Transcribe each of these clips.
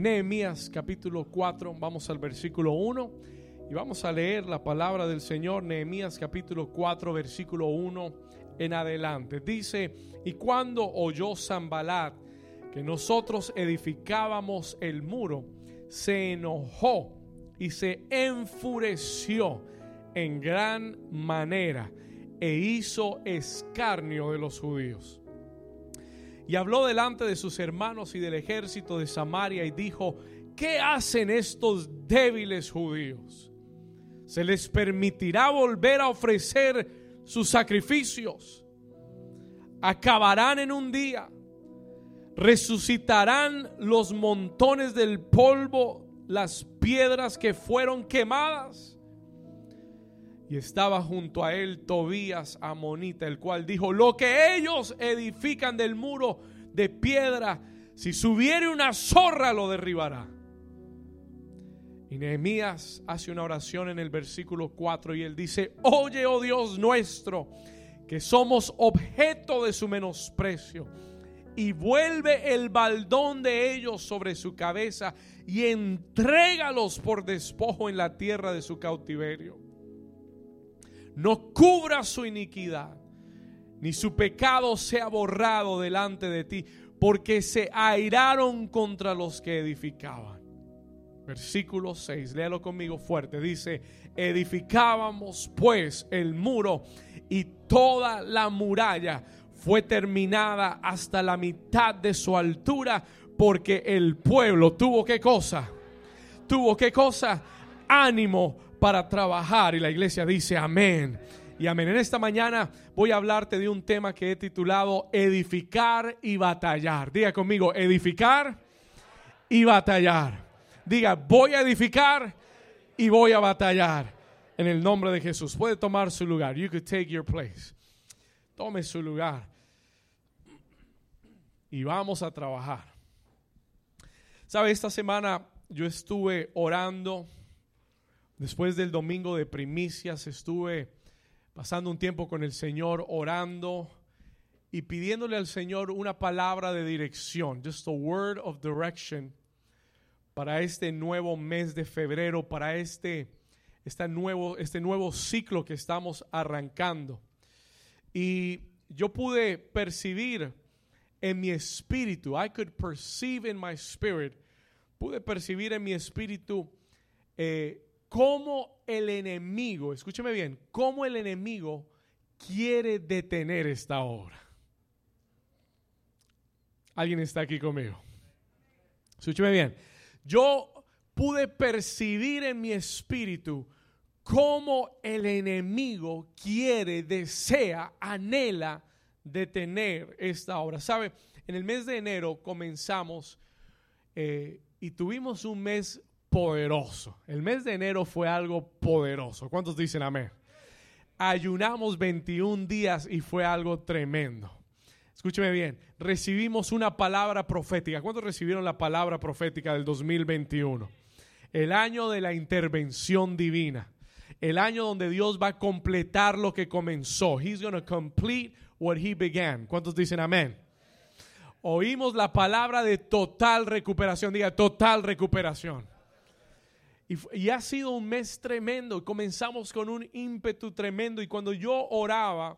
Nehemías capítulo 4, vamos al versículo 1 y vamos a leer la palabra del Señor, Nehemías capítulo 4, versículo 1 en adelante. Dice, y cuando oyó Zambalat que nosotros edificábamos el muro, se enojó y se enfureció en gran manera e hizo escarnio de los judíos. Y habló delante de sus hermanos y del ejército de Samaria y dijo, ¿qué hacen estos débiles judíos? ¿Se les permitirá volver a ofrecer sus sacrificios? Acabarán en un día. Resucitarán los montones del polvo, las piedras que fueron quemadas. Y estaba junto a él Tobías Amonita, el cual dijo, lo que ellos edifican del muro de piedra, si subiere una zorra lo derribará. Y Nehemías hace una oración en el versículo 4 y él dice, oye, oh Dios nuestro, que somos objeto de su menosprecio. Y vuelve el baldón de ellos sobre su cabeza y entrégalos por despojo en la tierra de su cautiverio no cubra su iniquidad, ni su pecado sea borrado delante de ti, porque se airaron contra los que edificaban. Versículo 6, léalo conmigo fuerte, dice, edificábamos pues el muro y toda la muralla fue terminada hasta la mitad de su altura, porque el pueblo tuvo qué cosa, tuvo qué cosa, ánimo para trabajar. Y la iglesia dice amén. Y amén. En esta mañana voy a hablarte de un tema que he titulado Edificar y batallar. Diga conmigo, edificar y batallar. Diga, voy a edificar y voy a batallar. En el nombre de Jesús. Puede tomar su lugar. You could take your place. Tome su lugar. Y vamos a trabajar. Sabe, esta semana yo estuve orando Después del domingo de primicias estuve pasando un tiempo con el Señor orando y pidiéndole al Señor una palabra de dirección, just a word of direction para este nuevo mes de febrero, para este, este, nuevo, este nuevo ciclo que estamos arrancando. Y yo pude percibir en mi espíritu, I could perceive in my spirit, pude percibir en mi espíritu eh, cómo el enemigo, escúcheme bien, cómo el enemigo quiere detener esta obra. ¿Alguien está aquí conmigo? Escúcheme bien. Yo pude percibir en mi espíritu cómo el enemigo quiere, desea, anhela detener esta obra. ¿Sabe? En el mes de enero comenzamos eh, y tuvimos un mes poderoso. El mes de enero fue algo poderoso. ¿Cuántos dicen amén? Ayunamos 21 días y fue algo tremendo. Escúcheme bien, recibimos una palabra profética. ¿Cuántos recibieron la palabra profética del 2021? El año de la intervención divina. El año donde Dios va a completar lo que comenzó. He's going to complete what he began. ¿Cuántos dicen amén? Oímos la palabra de total recuperación. Diga, total recuperación. Y, ha sido un mes tremendo. Comenzamos con un ímpetu tremendo. Y cuando yo oraba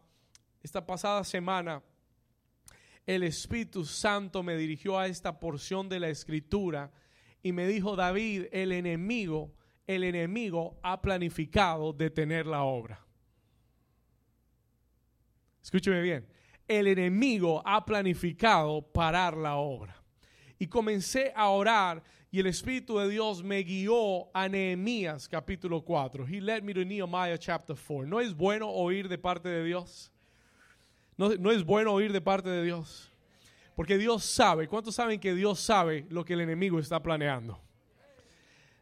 esta pasada semana, el Espíritu Santo me dirigió a esta porción de la escritura y me dijo, David, el enemigo, el enemigo ha planificado detener la obra. Escúcheme bien, el enemigo ha planificado parar la obra. Y comencé a orar y el Espíritu de Dios me guió a Nehemías capítulo 4. He led me to Nehemiah chapter 4. ¿No es bueno oír de parte de Dios? ¿No, no es bueno oír de parte de Dios? Porque Dios sabe. ¿Cuántos saben que Dios sabe lo que el enemigo está planeando?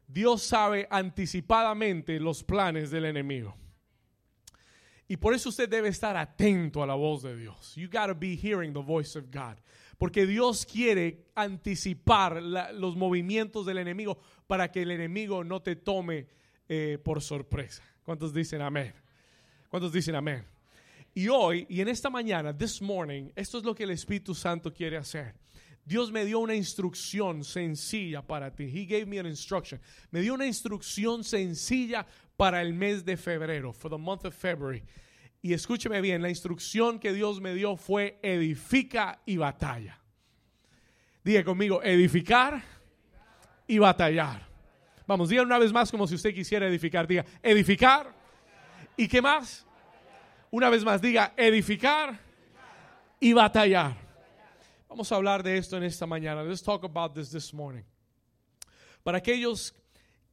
Dios sabe anticipadamente los planes del enemigo. Y por eso usted debe estar atento a la voz de Dios. You got to be hearing the voice of God. Porque Dios quiere anticipar los movimientos del enemigo para que el enemigo no te tome eh, por sorpresa. ¿Cuántos dicen amén? ¿Cuántos dicen amén? Y hoy, y en esta mañana, this morning, esto es lo que el Espíritu Santo quiere hacer. Dios me dio una instrucción sencilla para ti. He gave me an instruction. Me dio una instrucción sencilla para el mes de febrero, for the month of February. Y escúcheme bien, la instrucción que Dios me dio fue edifica y batalla. Diga conmigo, edificar y batallar. Vamos, diga una vez más como si usted quisiera edificar. Diga, edificar. ¿Y qué más? Una vez más, diga, edificar y batallar. Vamos a hablar de esto en esta mañana. Let's talk about this this morning. Para aquellos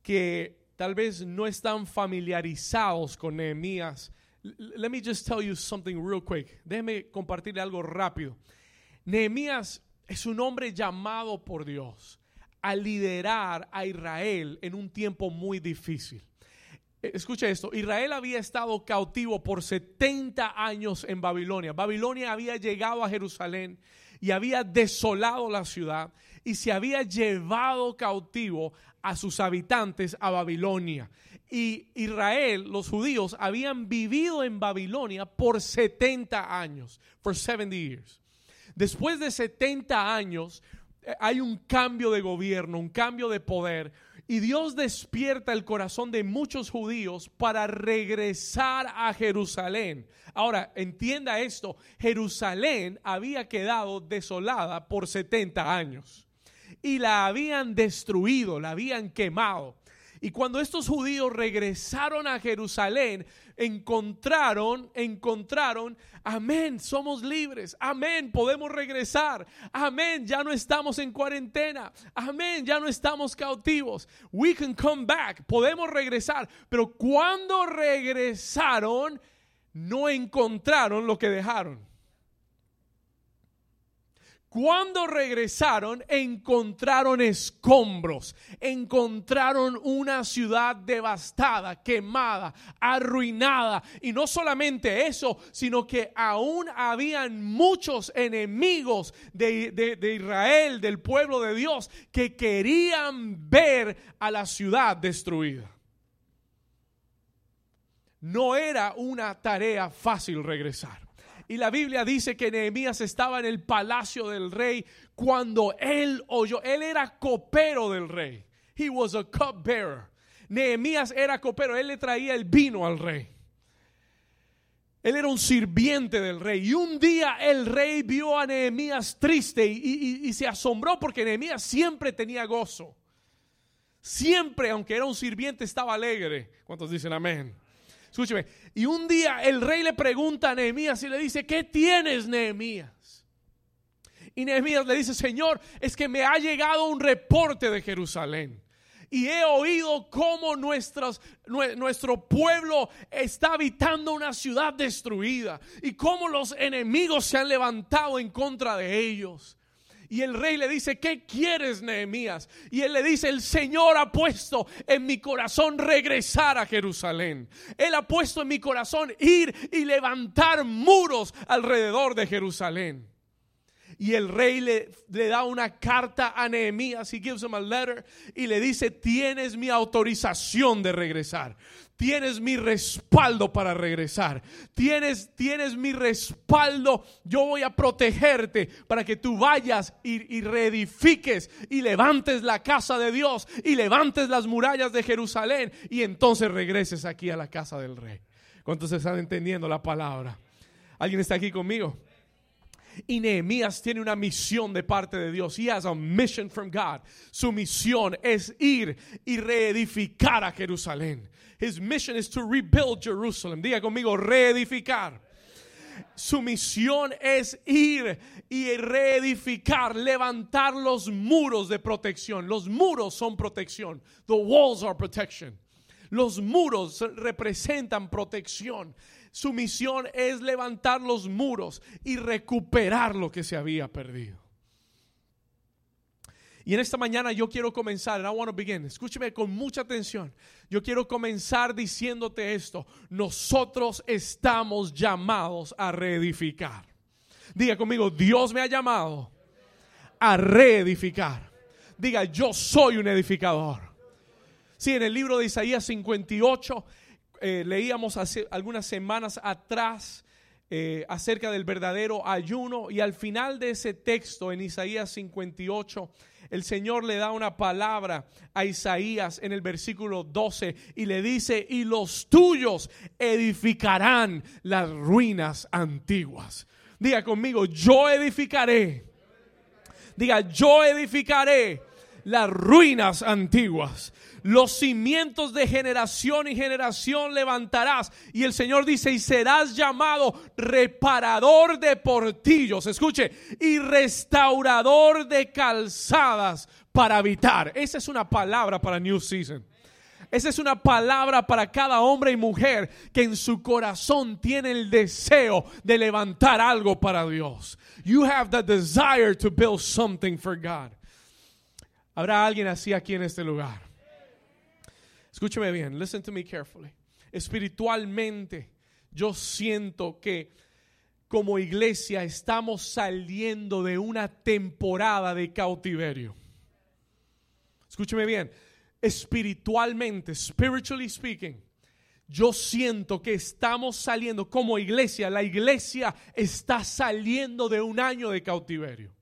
que tal vez no están familiarizados con Nehemías, let me just tell you something real quick. Déjeme compartirle algo rápido. Nehemías es un hombre llamado por Dios a liderar a Israel en un tiempo muy difícil. Eh, escucha esto, Israel había estado cautivo por 70 años en Babilonia. Babilonia había llegado a Jerusalén y había desolado la ciudad y se había llevado cautivo a sus habitantes a Babilonia. Y Israel, los judíos, habían vivido en Babilonia por 70 años, for 70 years. Después de 70 años, eh, hay un cambio de gobierno, un cambio de poder. Y Dios despierta el corazón de muchos judíos para regresar a Jerusalén. Ahora, entienda esto, Jerusalén había quedado desolada por 70 años y la habían destruido, la habían quemado. Y cuando estos judíos regresaron a Jerusalén, encontraron, encontraron, amén, somos libres, amén, podemos regresar, amén, ya no estamos en cuarentena, amén, ya no estamos cautivos, we can come back, podemos regresar, pero cuando regresaron, no encontraron lo que dejaron. Cuando regresaron, encontraron escombros, encontraron una ciudad devastada, quemada, arruinada. Y no solamente eso, sino que aún habían muchos enemigos de, de Israel, del pueblo de Dios, que querían ver a la ciudad destruida. No era una tarea fácil regresar. Y la Biblia dice que Nehemías estaba en el palacio del rey cuando él oyó, él era copero del rey. He was a cupbearer. Nehemías era copero, él le traía el vino al rey. Él era un sirviente del rey. Y un día el rey vio a Nehemías triste y, y, se asombró porque Nehemías siempre tenía gozo. Siempre, aunque era un sirviente, estaba alegre. ¿Cuántos dicen amén? Escúcheme. Y un día el rey le pregunta a Nehemías y le dice, ¿qué tienes, Nehemías? Y Nehemías le dice, Señor, es que me ha llegado un reporte de Jerusalén. Y he oído cómo nuestro pueblo está habitando una ciudad destruida. Y cómo los enemigos se han levantado en contra de ellos. Y el rey le dice, ¿qué quieres, Nehemías? Y él le dice, el Señor ha puesto en mi corazón regresar a Jerusalén. Él ha puesto en mi corazón ir y levantar muros alrededor de Jerusalén. Y el rey le, le, da una carta a Nehemías, he gives him a letter, y le dice, tienes mi autorización de regresar. Tienes mi respaldo para regresar. Tienes, tienes mi respaldo. Yo voy a protegerte para que tú vayas y, y reedifiques y levantes la casa de Dios y levantes las murallas de Jerusalén y entonces regreses aquí a la casa del rey. ¿Cuántos están entendiendo la palabra? ¿Alguien está aquí conmigo? Y Nehemías tiene una misión de parte de Dios. He has a mission from God. Su misión es ir y reedificar a Jerusalén. His mission is to rebuild Jerusalem. Diga conmigo, reedificar. Su misión es ir y reedificar, levantar los muros de protección. Los muros son protección. The walls are protection. Los muros representan protección. Su misión es levantar los muros y recuperar lo que se había perdido. Y en esta mañana yo quiero comenzar, I want to begin. Escúcheme con mucha atención. Yo quiero comenzar diciéndote esto. Nosotros estamos llamados a reedificar. Diga conmigo, Dios me ha llamado a reedificar. Diga, yo soy un edificador. Sí, en el libro de Isaías 58 eh, leíamos hace algunas semanas atrás eh, acerca del verdadero ayuno y al final de ese texto en Isaías 58 el Señor le da una palabra a Isaías en el versículo 12 y le dice, y los tuyos edificarán las ruinas antiguas. Diga conmigo, yo edificaré. Diga, yo edificaré las ruinas antiguas. Los cimientos de generación y generación levantarás. Y el Señor dice, y serás llamado reparador de portillos. Escuche, y restaurador de calzadas para habitar. Esa es una palabra para New Season. Esa es una palabra para cada hombre y mujer que en su corazón tiene el deseo de levantar algo para Dios. You have the desire to build something for God. Habrá alguien así aquí en este lugar. Escúcheme bien, listen to me carefully. Espiritualmente, yo siento que como iglesia estamos saliendo de una temporada de cautiverio. Escúcheme bien, espiritualmente, spiritually speaking, yo siento que estamos saliendo como iglesia, la iglesia está saliendo de un año de cautiverio.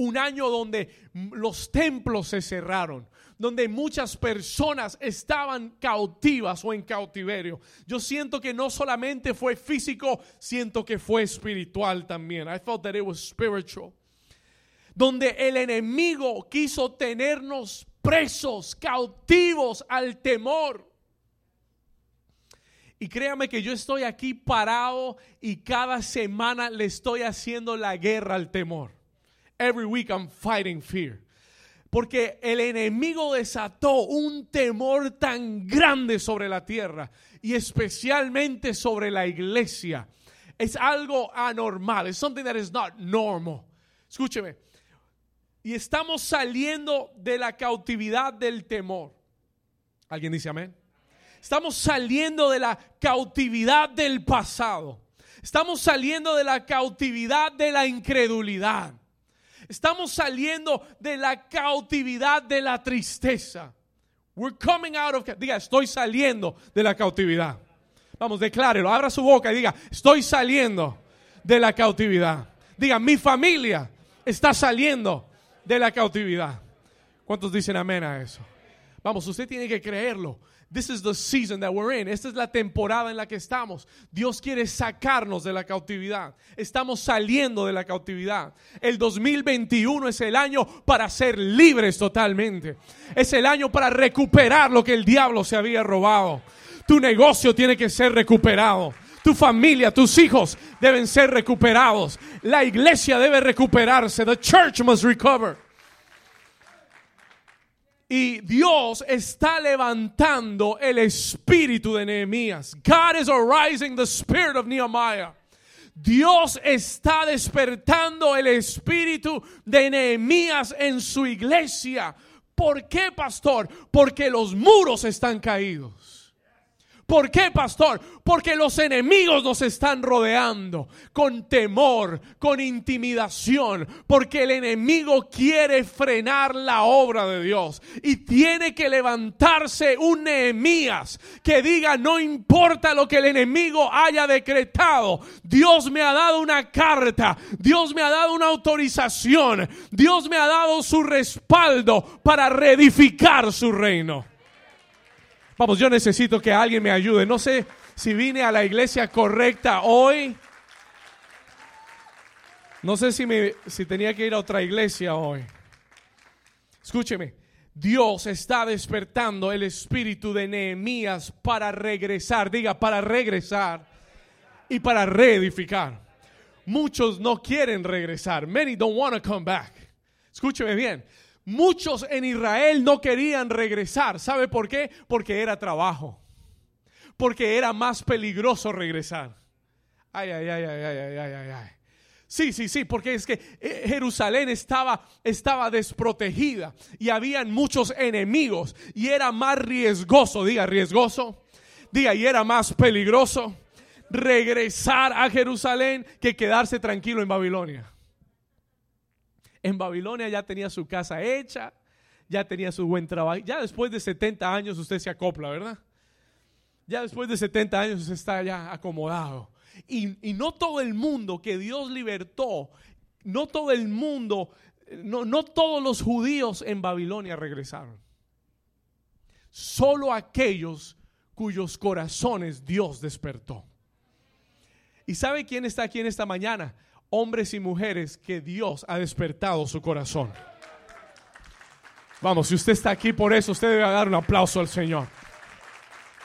Un año donde los templos se cerraron, donde muchas personas estaban cautivas o en cautiverio. Yo siento que no solamente fue físico, siento que fue espiritual también. I thought that it was spiritual. Donde el enemigo quiso tenernos presos, cautivos al temor. Y créame que yo estoy aquí parado y cada semana le estoy haciendo la guerra al temor. Every week I'm fighting fear. Porque el enemigo desató un temor tan grande sobre la tierra y especialmente sobre la iglesia. Es algo anormal. Es something that is not normal. Escúcheme. Y estamos saliendo de la cautividad del temor. ¿Alguien dice amén? Estamos saliendo de la cautividad del pasado. Estamos saliendo de la cautividad de la incredulidad. Estamos saliendo de la cautividad de la tristeza. We're coming out of. Diga, estoy saliendo de la cautividad. Vamos, declárelo. Abra su boca y diga, estoy saliendo de la cautividad. Diga, mi familia está saliendo de la cautividad. ¿Cuántos dicen amén a eso? Vamos, usted tiene que creerlo. This is the season that we're in. Esta es la temporada en la que estamos. Dios quiere sacarnos de la cautividad. Estamos saliendo de la cautividad. El 2021 es el año para ser libres totalmente. Es el año para recuperar lo que el diablo se había robado. Tu negocio tiene que ser recuperado. Tu familia, tus hijos deben ser recuperados. La iglesia debe recuperarse. The church must recover. Y Dios está levantando el espíritu de Nehemías. God is arising the spirit of Nehemiah. Dios está despertando el espíritu de Nehemías en su iglesia. ¿Por qué, pastor? Porque los muros están caídos. ¿Por qué, pastor? Porque los enemigos nos están rodeando con temor, con intimidación, porque el enemigo quiere frenar la obra de Dios y tiene que levantarse un Nehemías que diga, no importa lo que el enemigo haya decretado, Dios me ha dado una carta, Dios me ha dado una autorización, Dios me ha dado su respaldo para reedificar su reino. Vamos, yo necesito que alguien me ayude. No sé si vine a la iglesia correcta hoy. No sé si, tenía que ir a otra iglesia hoy. Escúcheme, Dios está despertando el espíritu de Nehemías para regresar, diga, para regresar y para reedificar. Muchos no quieren regresar. Many don't want to come back. Escúcheme bien. Muchos en Israel no querían regresar. ¿Sabe por qué? Porque era trabajo. Porque era más peligroso regresar. Ay, ay, ay, ay, ay, ay, ay, ay. Sí, sí, sí, porque es que eh, Jerusalén estaba, estaba desprotegida y habían muchos enemigos y era más riesgoso, diga riesgoso, diga y era más peligroso regresar a Jerusalén que quedarse tranquilo en Babilonia. En Babilonia ya tenía su casa hecha, ya tenía su buen trabajo. Ya después de 70 años usted se acopla, ¿verdad? Ya después de 70 años está ya acomodado. Y, y no todo el mundo que Dios libertó, no todo el mundo, no, no todos los judíos en Babilonia regresaron. Solo aquellos cuyos corazones Dios despertó. ¿Y sabe quién está aquí en esta mañana? Hombres y mujeres que Dios ha despertado su corazón. Vamos, si usted está aquí por eso, usted debe dar un aplauso al Señor.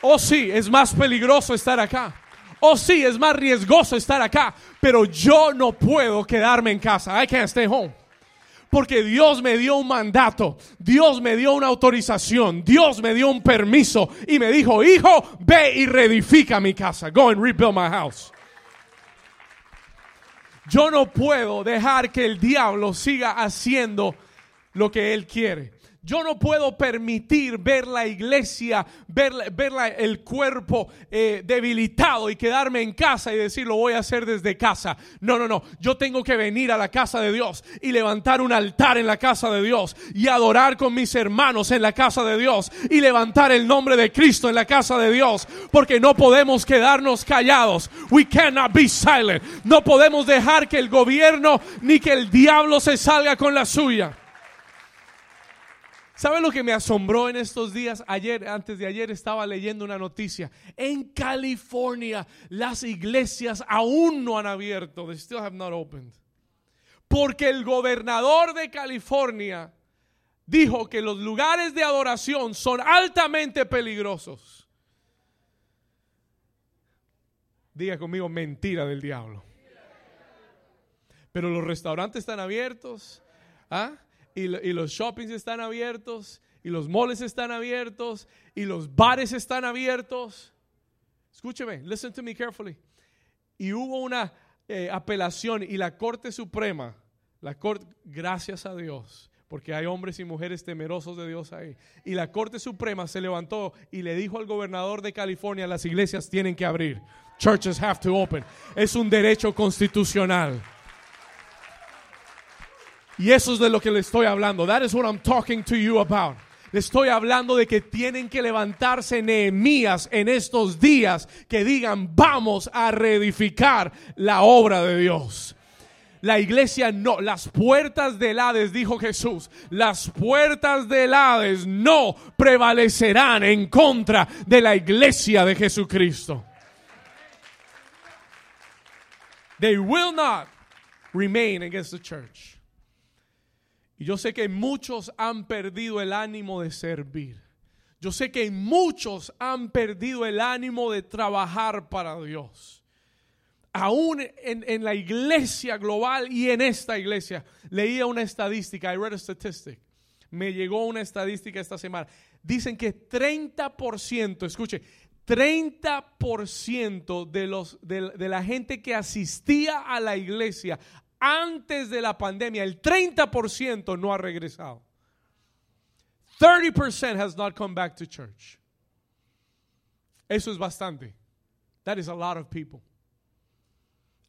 Oh sí, es más peligroso estar acá. Oh sí, es más riesgoso estar acá. Pero yo no puedo quedarme en casa. I can't stay home. Porque Dios me dio un mandato, Dios me dio una autorización, Dios me dio un permiso y me dijo, hijo, ve y reedifica mi casa. Go and rebuild my house. Yo no puedo dejar que el diablo siga haciendo lo que él quiere. Yo no puedo permitir ver la iglesia, ver, el cuerpo eh, debilitado y quedarme en casa y decir lo voy a hacer desde casa. No, no, no. Yo tengo que venir a la casa de Dios y levantar un altar en la casa de Dios y adorar con mis hermanos en la casa de Dios y levantar el nombre de Cristo en la casa de Dios. Porque no podemos quedarnos callados. We cannot be silent. No podemos dejar que el gobierno ni que el diablo se salga con la suya. ¿Sabe lo que me asombró en estos días? Ayer, antes de ayer, estaba leyendo una noticia. En California, las iglesias aún no han abierto. They still have not opened. Porque el gobernador de California dijo que los lugares de adoración son altamente peligrosos. Diga conmigo, mentira del diablo. Pero los restaurantes están abiertos. ¿Ah? Y, los shoppings están abiertos y los moles están abiertos y los bares están abiertos. Escúcheme, listen to me carefully. Y hubo una eh, apelación y la Corte Suprema, la Corte, gracias a Dios, porque hay hombres y mujeres temerosos de Dios ahí. Y la Corte Suprema se levantó y le dijo al gobernador de California, las iglesias tienen que abrir. Churches have to open. Es un derecho constitucional. Y eso es de lo que le estoy hablando. That is what I'm talking to you about. Le estoy hablando de que tienen que levantarse Nehemías en estos días que digan, vamos a reedificar la obra de Dios. La iglesia no, las puertas del Hades, dijo Jesús, las puertas del Hades no prevalecerán en contra de la iglesia de Jesucristo. They will not remain against the church. Y yo sé que muchos han perdido el ánimo de servir. Yo sé que muchos han perdido el ánimo de trabajar para Dios. Aún en, la iglesia global y en esta iglesia. Leía una estadística, I read a statistic. Me llegó una estadística esta semana. Dicen que 30%, escuche, 30% de, los, de la gente que asistía a la iglesia antes de la pandemia, el 30% no ha regresado. 30% has not come back to church. Eso es bastante. That is a lot of people.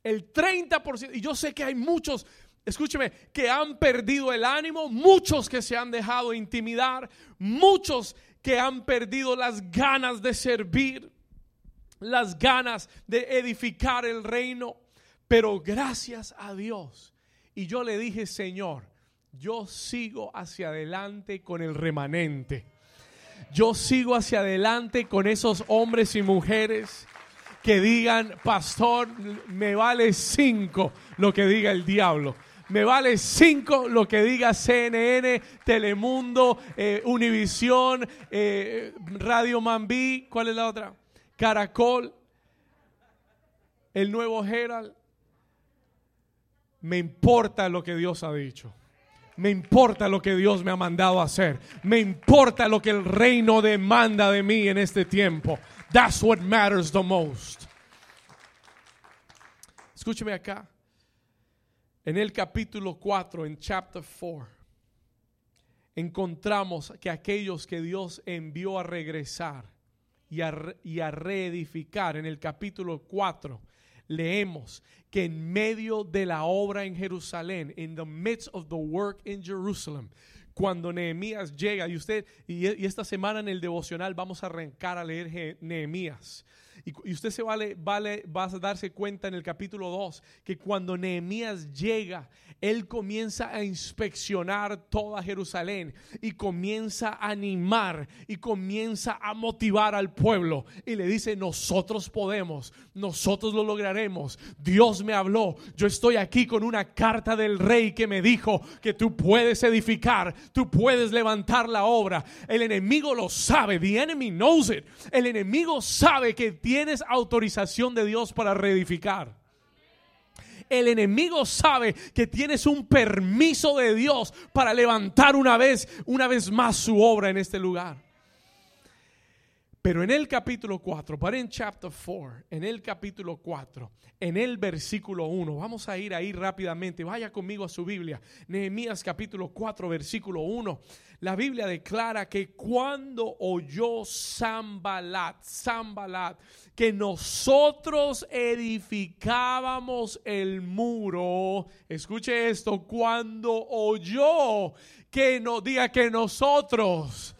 El 30%, y yo sé que hay muchos, escúcheme, que han perdido el ánimo, muchos que se han dejado intimidar, muchos que han perdido las ganas de servir, las ganas de edificar el reino. Pero gracias a Dios. Y yo le dije, Señor, yo sigo hacia adelante con el remanente. Yo sigo hacia adelante con esos hombres y mujeres que digan, pastor, me vale cinco lo que diga el diablo. Me vale cinco lo que diga CNN, Telemundo, eh, Univisión, eh, Radio Mambí, ¿cuál es la otra? Caracol, el nuevo Herald. Me importa lo que Dios ha dicho. Me importa lo que Dios me ha mandado hacer. Me importa lo que el reino demanda de mí en este tiempo. That's what matters the most. Escúcheme acá. En el capítulo 4, en chapter 4, encontramos que aquellos que Dios envió a regresar y a, y a reedificar, en el capítulo 4, leemos que en medio de la obra en Jerusalén, in the midst of the work in Jerusalem, cuando Nehemías llega, y usted, y, esta semana en el devocional vamos a arrancar a leer Nehemías. Y, usted se vale, vale, va a darse cuenta en el capítulo 2 que cuando Nehemías llega, él comienza a inspeccionar toda Jerusalén y comienza a animar y comienza a motivar al pueblo. Y le dice, nosotros podemos, nosotros lo lograremos. Dios me habló, yo estoy aquí con una carta del rey que me dijo que tú puedes edificar, tú puedes levantar la obra. El enemigo lo sabe, the enemy knows it. El enemigo sabe que tienes autorización de Dios para reedificar el enemigo sabe que tienes un permiso de Dios para levantar una vez, una vez más su obra en este lugar. Pero en el capítulo 4, para en chapter 4, en el capítulo 4, en el versículo 1, vamos a ir ahí rápidamente, vaya conmigo a su Biblia, Nehemías capítulo 4, versículo 1. La Biblia declara que cuando oyó Zambalat, Zambalat, que nosotros edificábamos el muro, escuche esto, cuando oyó que nos diga que nosotros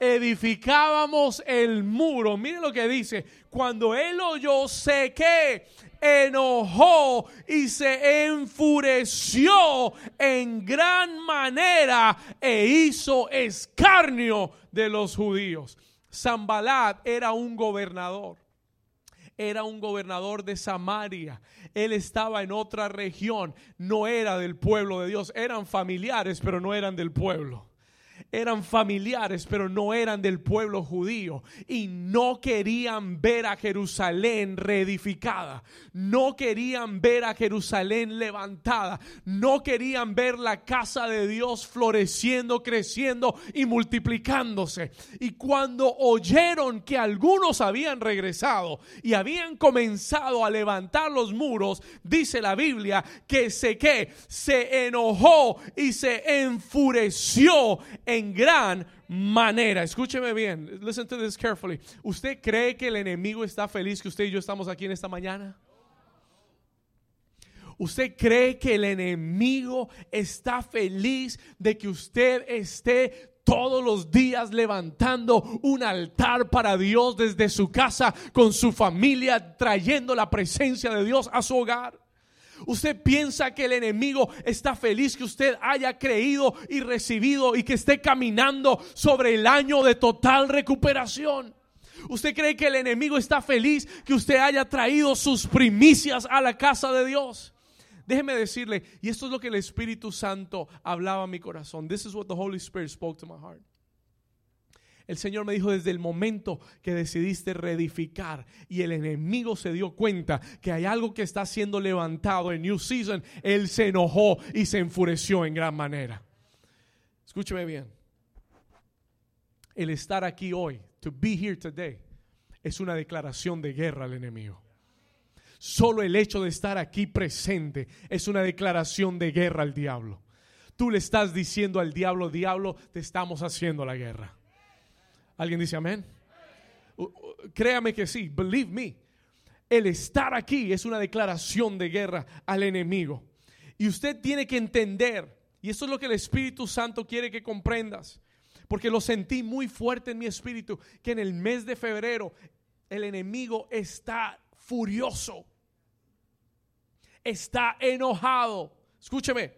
edificábamos el muro. Mire lo que dice. Cuando él oyó, sé que enojó y se enfureció en gran manera e hizo escarnio de los judíos. Zambalat era un gobernador. Era un gobernador de Samaria. Él estaba en otra región. No era del pueblo de Dios. Eran familiares, pero no eran del pueblo eran familiares, pero no eran del pueblo judío y no querían ver a Jerusalén reedificada, no querían ver a Jerusalén levantada, no querían ver la casa de Dios floreciendo, creciendo y multiplicándose. Y cuando oyeron que algunos habían regresado y habían comenzado a levantar los muros, dice la Biblia que se que se enojó y se enfureció en gran manera. Escúcheme bien. Listen to this carefully. ¿Usted cree que el enemigo está feliz que usted y yo estamos aquí en esta mañana? ¿Usted cree que el enemigo está feliz de que usted esté todos los días levantando un altar para Dios desde su casa con su familia, trayendo la presencia de Dios a su hogar? Usted piensa que el enemigo está feliz que usted haya creído y recibido y que esté caminando sobre el año de total recuperación. ¿Usted cree que el enemigo está feliz que usted haya traído sus primicias a la casa de Dios? Déjeme decirle, y esto es lo que el Espíritu Santo hablaba a mi corazón. This is what the Holy Spirit spoke to my heart. El Señor me dijo desde el momento que decidiste reedificar y el enemigo se dio cuenta que hay algo que está siendo levantado en New Season, Él se enojó y se enfureció en gran manera. Escúcheme bien. El estar aquí hoy, to be here today, es una declaración de guerra al enemigo. Solo el hecho de estar aquí presente es una declaración de guerra al diablo. Tú le estás diciendo al diablo, diablo, te estamos haciendo la guerra. ¿Alguien dice amén? Créame que sí, believe me. El estar aquí es una declaración de guerra al enemigo. Y usted tiene que entender, y eso es lo que el Espíritu Santo quiere que comprendas, porque lo sentí muy fuerte en mi espíritu, que en el mes de febrero el enemigo está furioso, está enojado, escúcheme,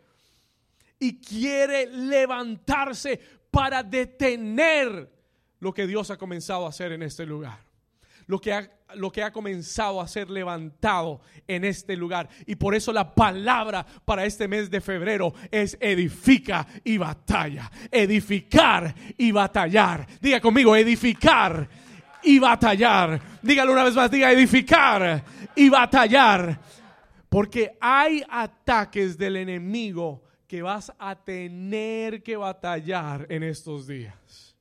y quiere levantarse para detener lo que Dios ha comenzado a hacer en este lugar. Lo que, ha, lo que ha comenzado a ser levantado en este lugar. Y por eso la palabra para este mes de febrero es edifica y batalla. Edificar y batallar. Diga conmigo, edificar y batallar. Dígalo una vez más, diga edificar y batallar. Porque hay ataques del enemigo que vas a tener que batallar en estos días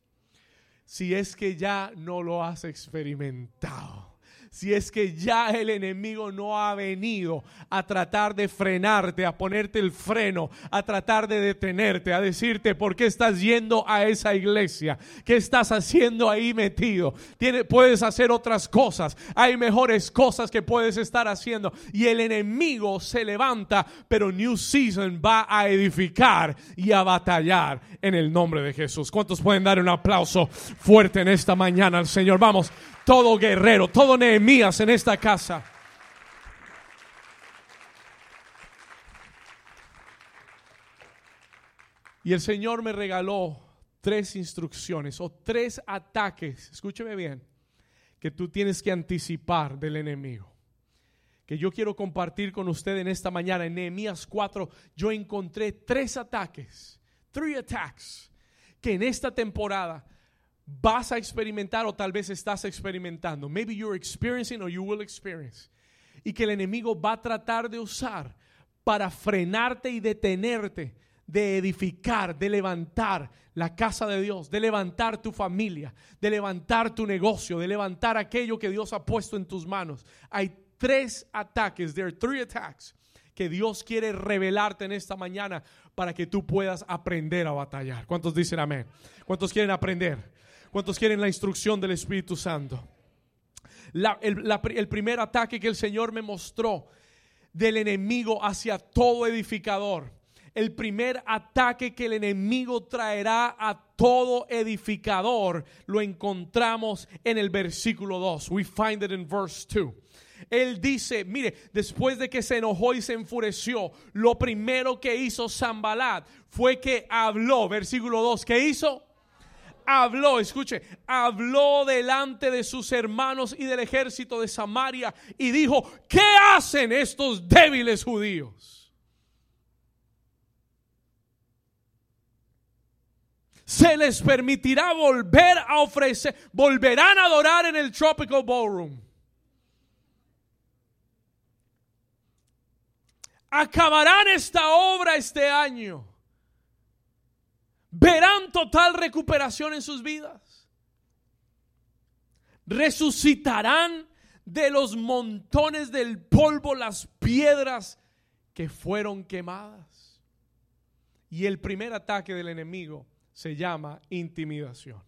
si es que ya no lo has experimentado si es que ya el enemigo no ha venido a tratar de frenarte, a ponerte el freno, a tratar de detenerte, a decirte por qué estás yendo a esa iglesia, qué estás haciendo ahí metido. puedes hacer otras cosas, hay mejores cosas que puedes estar haciendo. Y el enemigo se levanta, pero New Season va a edificar y a batallar en el nombre de Jesús. ¿Cuántos pueden dar un aplauso fuerte en esta mañana al Señor? Vamos todo guerrero, todo Nehemías en esta casa. Y el Señor me regaló tres instrucciones o tres ataques, escúcheme bien, que tú tienes que anticipar del enemigo. Que yo quiero compartir con usted en esta mañana. En Nehemías 4 yo encontré tres ataques, three attacks, que en esta temporada vas a experimentar o tal vez estás experimentando. Maybe you're experiencing or you will experience. Y que el enemigo va a tratar de usar para frenarte y detenerte de edificar, de levantar la casa de Dios, de levantar tu familia, de levantar tu negocio, de levantar aquello que Dios ha puesto en tus manos. Hay tres ataques, there are three attacks que Dios quiere revelarte en esta mañana para que tú puedas aprender a batallar. ¿Cuántos dicen amén? ¿Cuántos quieren aprender? ¿Cuántos quieren la instrucción del Espíritu Santo? el primer ataque que el Señor me mostró del enemigo hacia todo edificador el primer ataque que el enemigo traerá a todo edificador lo encontramos en el versículo 2. We find it in verse 2. Él dice, mire, después de que se enojó y se enfureció, lo primero que hizo Zambalat fue que habló, versículo 2, ¿qué hizo? Habló, escuche, habló delante de sus hermanos y del ejército de Samaria y dijo, ¿qué hacen estos débiles judíos? se les permitirá volver a ofrecer, volverán a adorar en el Tropical Ballroom. Acabarán esta obra este año. Verán total recuperación en sus vidas. Resucitarán de los montones del polvo las piedras que fueron quemadas. Y el primer ataque del enemigo se llama intimidación.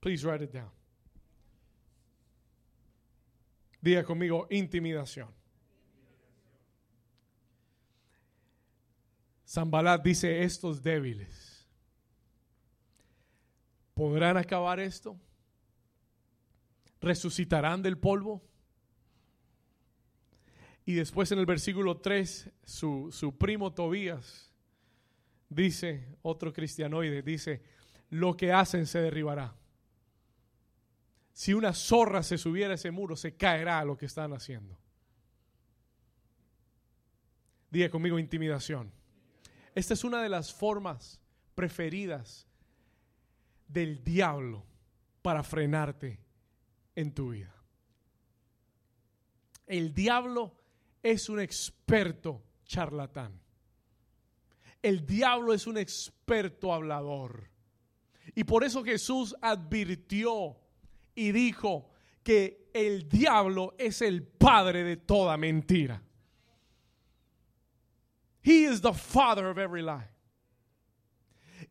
Please write it down. Diga conmigo, intimidación. Zambalat dice, estos débiles, ¿podrán acabar esto? ¿Resucitarán del polvo? Y después en el versículo 3, su, su primo Tobías dice otro cristianoide, dice, lo que hacen se derribará. Si una zorra se subiera a ese muro, se caerá lo que están haciendo. Diga conmigo intimidación. Esta es una de las formas preferidas del diablo para frenarte en tu vida. El diablo es un experto charlatán. El diablo es un experto hablador. Y por eso Jesús advirtió y dijo que el diablo es el padre de toda mentira. He is the father of every lie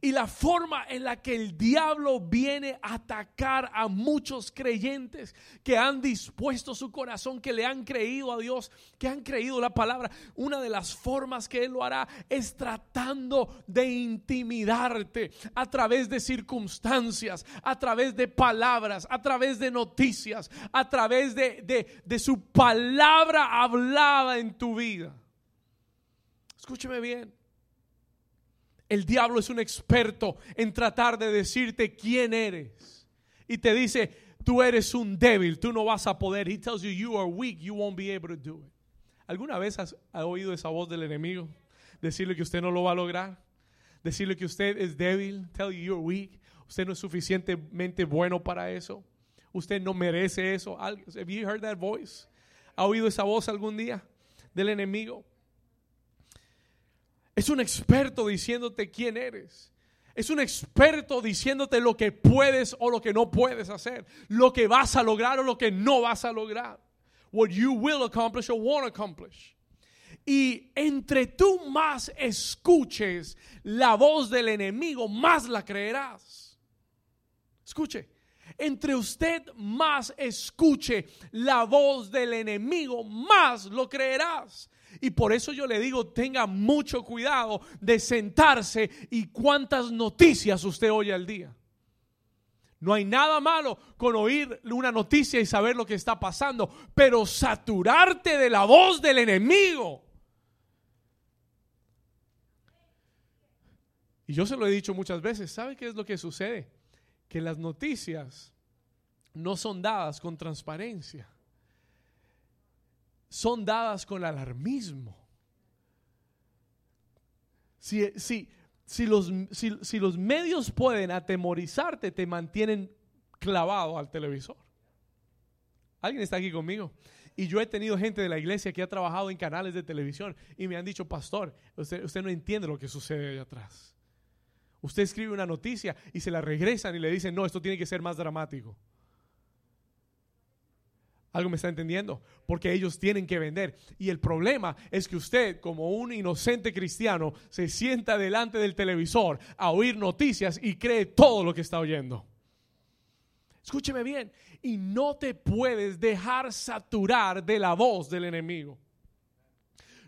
y la forma en la que el diablo viene a atacar a muchos creyentes que han dispuesto su corazón, que le han creído a Dios, que han creído la palabra. Una de las formas que Él lo hará es tratando de intimidarte a través de circunstancias, a través de palabras, a través de noticias, a través de, de, de su palabra hablada en tu vida. Escúcheme bien. El diablo es un experto en tratar de decirte quién eres. Y te dice, tú eres un débil, tú no vas a poder. He tells you you are weak, you won't be able to do it. ¿Alguna vez has, oído esa voz del enemigo? Decirle que usted no lo va a lograr. Decirle que usted es débil. Tell you you're weak. Usted no es suficientemente bueno para eso. Usted no merece eso. Have you heard that voice? ¿Ha oído esa voz algún día del enemigo? Es un experto diciéndote quién eres. Es un experto diciéndote lo que puedes o lo que no puedes hacer. Lo que vas a lograr o lo que no vas a lograr. What you will accomplish or won't accomplish. Y entre tú más escuches la voz del enemigo, más la creerás. Escuche, entre usted más escuche la voz del enemigo, más lo creerás. Y por eso yo le digo, tenga mucho cuidado de sentarse y cuántas noticias usted oye al día. No hay nada malo con oír una noticia y saber lo que está pasando, pero saturarte de la voz del enemigo. Y yo se lo he dicho muchas veces, ¿sabe qué es lo que sucede? Que las noticias no son dadas con transparencia, son dadas con alarmismo. Si, si, si los, si, los medios pueden atemorizarte, te mantienen clavado al televisor. ¿Alguien está aquí conmigo? Y yo he tenido gente de la iglesia que ha trabajado en canales de televisión y me han dicho, pastor, usted, usted no entiende lo que sucede allá atrás. Usted escribe una noticia y se la regresan y le dicen, no, esto tiene que ser más dramático. ¿Algo me está entendiendo? Porque ellos tienen que vender. Y el problema es que usted, como un inocente cristiano, se sienta delante del televisor a oír noticias y cree todo lo que está oyendo. Escúcheme bien. Y no te puedes dejar saturar de la voz del enemigo.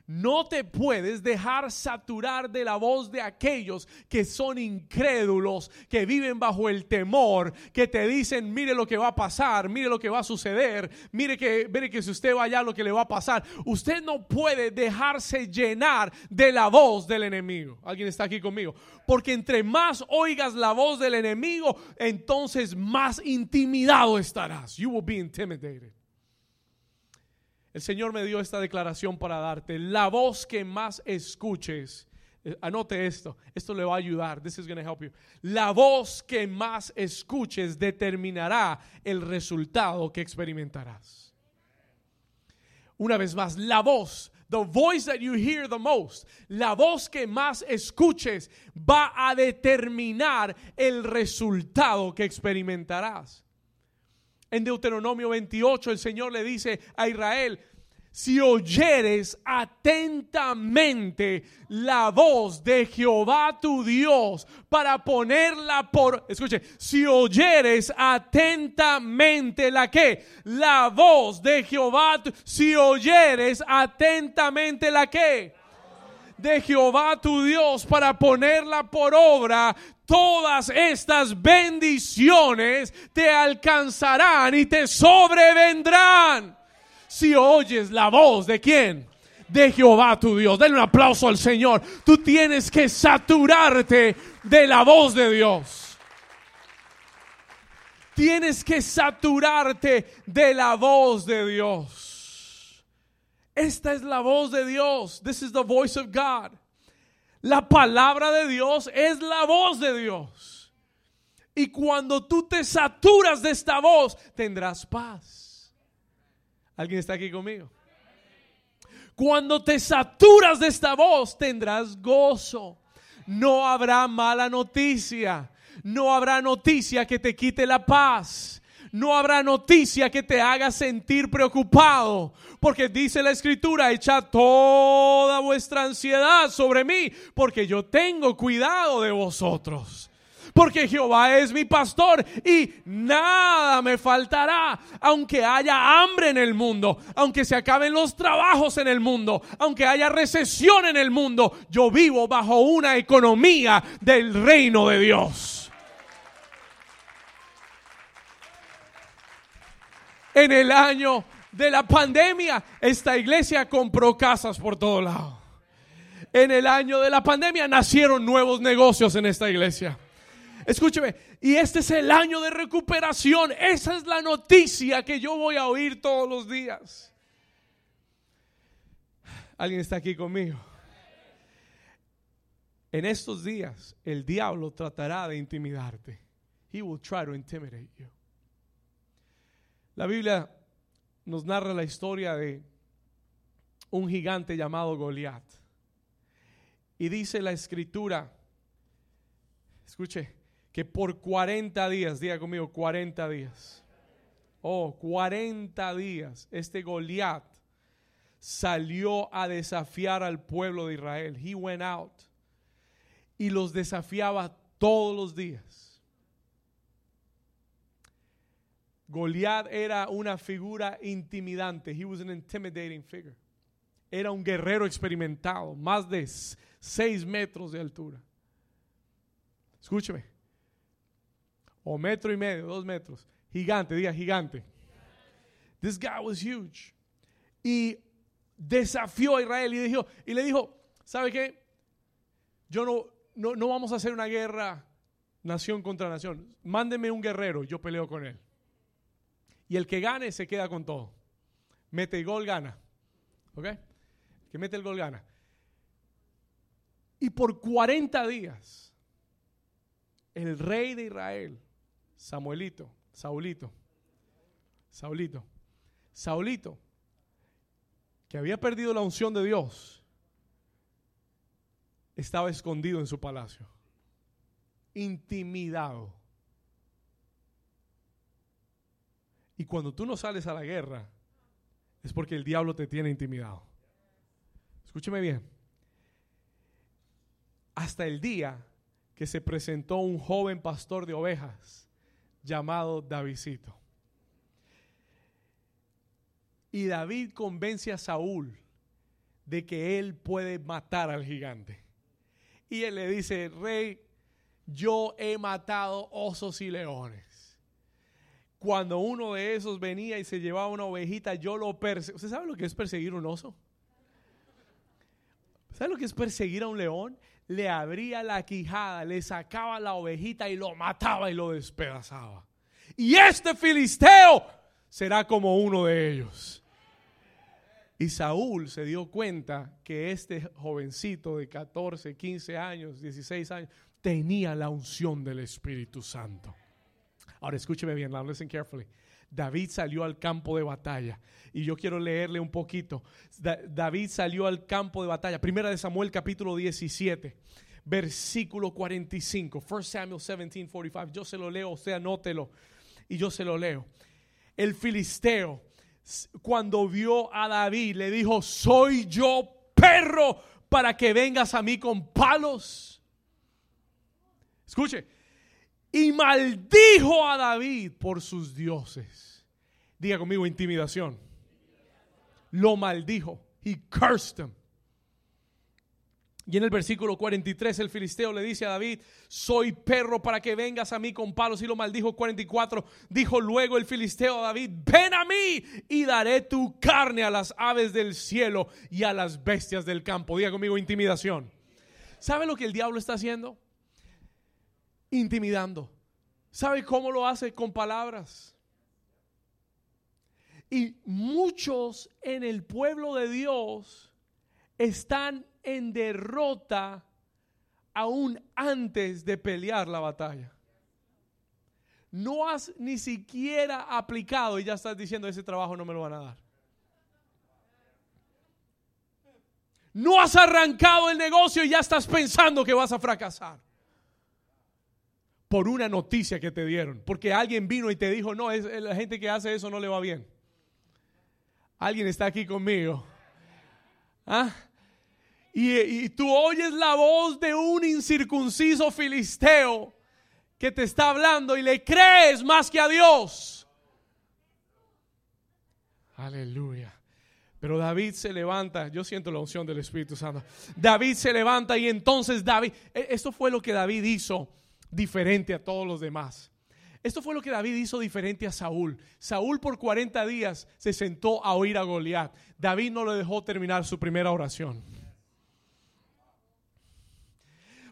No te puedes dejar saturar de la voz de aquellos que son incrédulos, que viven bajo el temor, que te dicen, mire lo que va a pasar, mire lo que va a suceder, mire que, mire que si usted va allá lo que le va a pasar. Usted no puede dejarse llenar de la voz del enemigo. ¿Alguien está aquí conmigo? Porque entre más oigas la voz del enemigo, entonces más intimidado estarás. You will be intimidated. El Señor me dio esta declaración para darte. La voz que más escuches. Eh, anote esto. Esto le va a ayudar. This is going to help you. La voz que más escuches determinará el resultado que experimentarás. Una vez más, la voz The voice that you hear the most, la voz que más escuches va a determinar el resultado que experimentarás. En Deuteronomio 28 el Señor le dice a Israel, si oyeres atentamente la voz de Jehová tu Dios para ponerla por, escuche, si oyeres atentamente la que, la voz de Jehová, si oyeres atentamente la que, de Jehová tu Dios para ponerla por obra, todas estas bendiciones te alcanzarán y te sobrevendrán. Si oyes la voz de quién? De Jehová tu Dios. Denle un aplauso al Señor. Tú tienes que saturarte de la voz de Dios. Tienes que saturarte de la voz de Dios. Esta es la voz de Dios. This is the voice of God. La palabra de Dios es la voz de Dios. Y cuando tú te saturas de esta voz, tendrás paz. ¿Alguien está aquí conmigo? Cuando te saturas de esta voz, tendrás gozo. No habrá mala noticia. No habrá noticia que te quite la paz no habrá noticia que te haga sentir preocupado. Porque dice la escritura, echa toda vuestra ansiedad sobre mí, porque yo tengo cuidado de vosotros. Porque Jehová es mi pastor y nada me faltará. Aunque haya hambre en el mundo, aunque se acaben los trabajos en el mundo, aunque haya recesión en el mundo, yo vivo bajo una economía del reino de Dios. En el año de la pandemia, esta iglesia compró casas por todo lado. En el año de la pandemia nacieron nuevos negocios en esta iglesia. Escúcheme, y este es el año de recuperación. Esa es la noticia que yo voy a oír todos los días. ¿Alguien está aquí conmigo? En estos días, el diablo tratará de intimidarte. He will try to intimidate you. La Biblia nos narra la historia de un gigante llamado Goliat. Y dice la escritura, escuche, que por 40 días, diga conmigo, 40 días. Oh, 40 días, este Goliat salió a desafiar al pueblo de Israel. He went out y los desafiaba todos los días. Goliat era una figura intimidante. He was an intimidating figure. Era un guerrero experimentado, más de seis metros de altura. Escúcheme. o metro y medio, dos metros. Gigante, diga gigante. This guy was huge. Y desafió a Israel y, y le dijo, ¿sabe qué? Yo no, no, no vamos a hacer una guerra nación contra nación. Mándeme un guerrero, yo peleo con él. Y el que gane se queda con todo. Mete el gol, gana. ¿Ok? El que mete el gol, gana. Y por 40 días, el rey de Israel, Samuelito, Saulito, Saulito, Saulito, que había perdido la unción de Dios, estaba escondido en su palacio, intimidado. Y cuando tú no sales a la guerra, es porque el diablo te tiene intimidado. Escúcheme bien hasta el día que se presentó un joven pastor de ovejas llamado Davidcito. Y David convence a Saúl de que él puede matar al gigante. Y él le dice, rey, yo he matado osos y leones. Cuando uno de esos venía y se llevaba una ovejita, yo lo perseguí. ¿Usted sabe lo que es perseguir un oso? ¿Sabe lo que es perseguir a un león? le abría la quijada, le sacaba la ovejita y lo mataba y lo despedazaba. Y este filisteo será como uno de ellos. Y Saúl se dio cuenta que este jovencito de 14, 15 años, 16 años, tenía la unción del Espíritu Santo. Ahora escúcheme bien, now listen carefully. David salió al campo de batalla. Y yo quiero leerle un poquito. David salió al campo de batalla. Primera de Samuel capítulo 17, versículo 45. 1 Samuel 17, 45. Yo se lo leo, o sea, anótelo. Y yo se lo leo. El filisteo, cuando vio a David, le dijo, soy yo perro para que vengas a mí con palos. Escuche, y maldijo a David por sus dioses. Diga conmigo intimidación. Lo maldijo. He cursed him. Y en el versículo 43 el filisteo le dice a David, soy perro para que vengas a mí con palos. Y lo maldijo 44. Dijo luego el filisteo a David, ven a mí y daré tu carne a las aves del cielo y a las bestias del campo. Diga conmigo intimidación. ¿Sabe lo que el diablo está haciendo? Intimidando. ¿Sabe cómo lo hace? Con palabras. Y muchos en el pueblo de Dios están en derrota aún antes de pelear la batalla. No has ni siquiera aplicado y ya estás diciendo ese trabajo no me lo van a dar. No has arrancado el negocio y ya estás pensando que vas a fracasar por una noticia que te dieron. Porque alguien vino y te dijo, no, es, la gente que hace eso no le va bien. Alguien está aquí conmigo. ¿Ah? Y, y, tú oyes la voz de un incircunciso filisteo que te está hablando y le crees más que a Dios. Aleluya. Pero David se levanta, yo siento la unción del Espíritu Santo. David se levanta y entonces David, e, esto fue lo que David hizo diferente a todos los demás. Esto fue lo que David hizo diferente a Saúl. Saúl por 40 días se sentó a oír a Goliat. David no le dejó terminar su primera oración.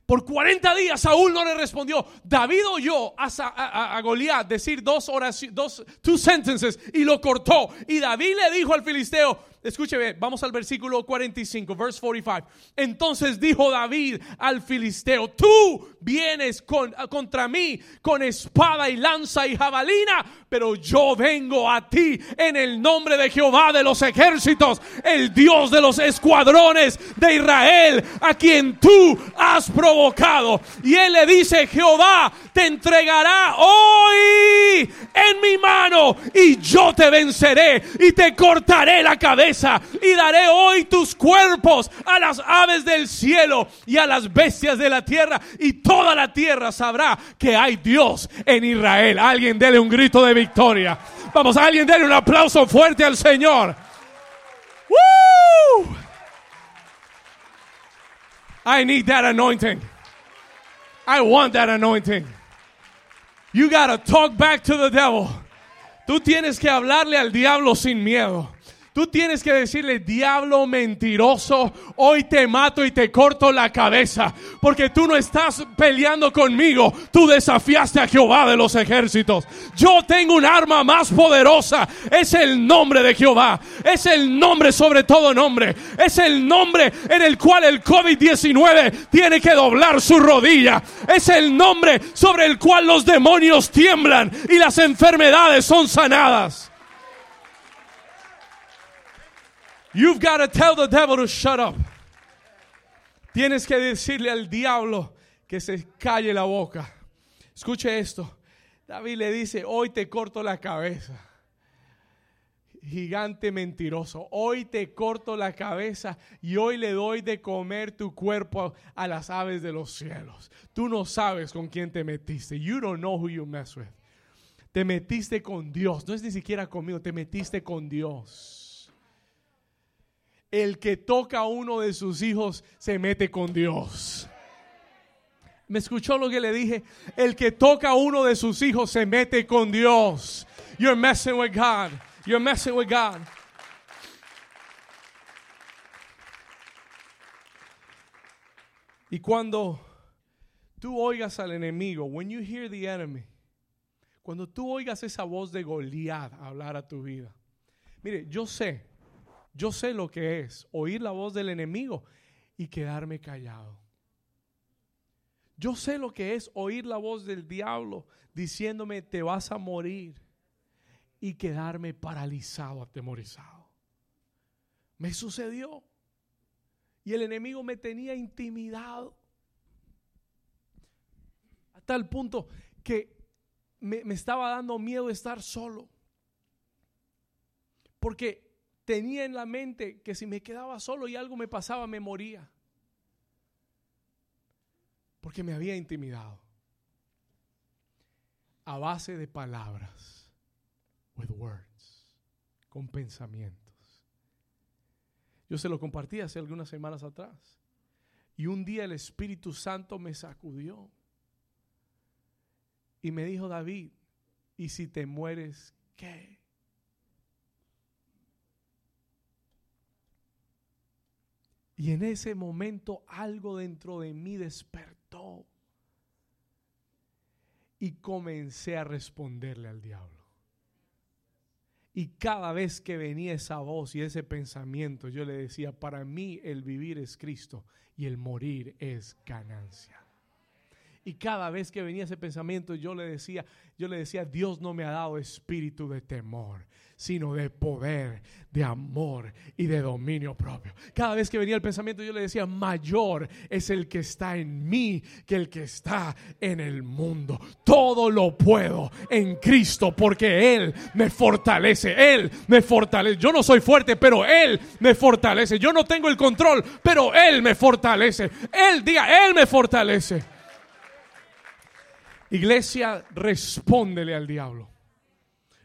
Por 40 días Saúl no le respondió. David oyó a, a, Goliat decir dos oraciones, dos two sentences y lo cortó. Y David le dijo al filisteo, Escúcheme, vamos al versículo 45, verse 45. Entonces dijo David al filisteo, tú vienes contra mí con espada y lanza y jabalina, pero yo vengo a ti en el nombre de Jehová de los ejércitos, el Dios de los escuadrones de Israel, a quien tú has provocado. Y él le dice, Jehová te entregará hoy en mi mano y yo te venceré y te cortaré la cabeza y daré hoy tus cuerpos a las aves del cielo y a las bestias de la tierra y toda la tierra sabrá que hay Dios en Israel. Alguien dele un grito de victoria. Vamos, alguien dele un aplauso fuerte al Señor. Woo! I need that anointing. I want that anointing. You gotta talk back to the devil. Tú tienes que hablarle al diablo sin miedo. Tú tienes que decirle, diablo mentiroso, hoy te mato y te corto la cabeza, porque tú no estás peleando conmigo, tú desafiaste a Jehová de los ejércitos. Yo tengo un arma más poderosa, es el nombre de Jehová, es el nombre sobre todo nombre, es el nombre en el cual el COVID-19 tiene que doblar su rodilla, es el nombre sobre el cual los demonios tiemblan y las enfermedades son sanadas. You've got to tell the devil to shut up. Tienes que decirle al diablo que se calle la boca. Escuche esto. David le dice, hoy te corto la cabeza. Gigante mentiroso, hoy te corto la cabeza y hoy le doy de comer tu cuerpo a las aves de los cielos. Tú no sabes con quién te metiste. You don't know who you mess with. Te metiste con Dios. No es ni siquiera conmigo, te metiste con Dios. El que toca a uno de sus hijos se mete con Dios. ¿Me escuchó lo que le dije? El que toca a uno de sus hijos se mete con Dios. You're messing with God. You're messing with God. Y cuando tú oigas al enemigo, when you hear the enemy, cuando tú oigas esa voz de Goliat hablar a tu vida, mire, yo sé yo sé lo que es oír la voz del enemigo y quedarme callado. Yo sé lo que es oír la voz del diablo diciéndome te vas a morir y quedarme paralizado, atemorizado. Me sucedió. Y el enemigo me tenía intimidado. A tal punto que me, me estaba dando miedo estar solo. Porque tenía en la mente que si me quedaba solo y algo me pasaba, me moría. Porque me había intimidado. A base de palabras. With words. Con pensamientos. Yo se lo compartí hace algunas semanas atrás. Y un día el Espíritu Santo me sacudió. Y me dijo, David, ¿y si te mueres, qué? Y en ese momento algo dentro de mí despertó. Y comencé a responderle al diablo. Y cada vez que venía esa voz y ese pensamiento, yo le decía, para mí el vivir es Cristo y el morir es ganancia. Y cada vez que venía ese pensamiento, yo le decía, yo le decía, Dios no me ha dado espíritu de temor, sino de poder, de amor y de dominio propio. Cada vez que venía el pensamiento, yo le decía, mayor es el que está en mí que el que está en el mundo. Todo lo puedo en Cristo porque Él me fortalece. Él me fortalece. Yo no soy fuerte, pero Él me fortalece. Yo no tengo el control, pero Él me fortalece. Él diga, Él me fortalece. Iglesia, respóndele al diablo.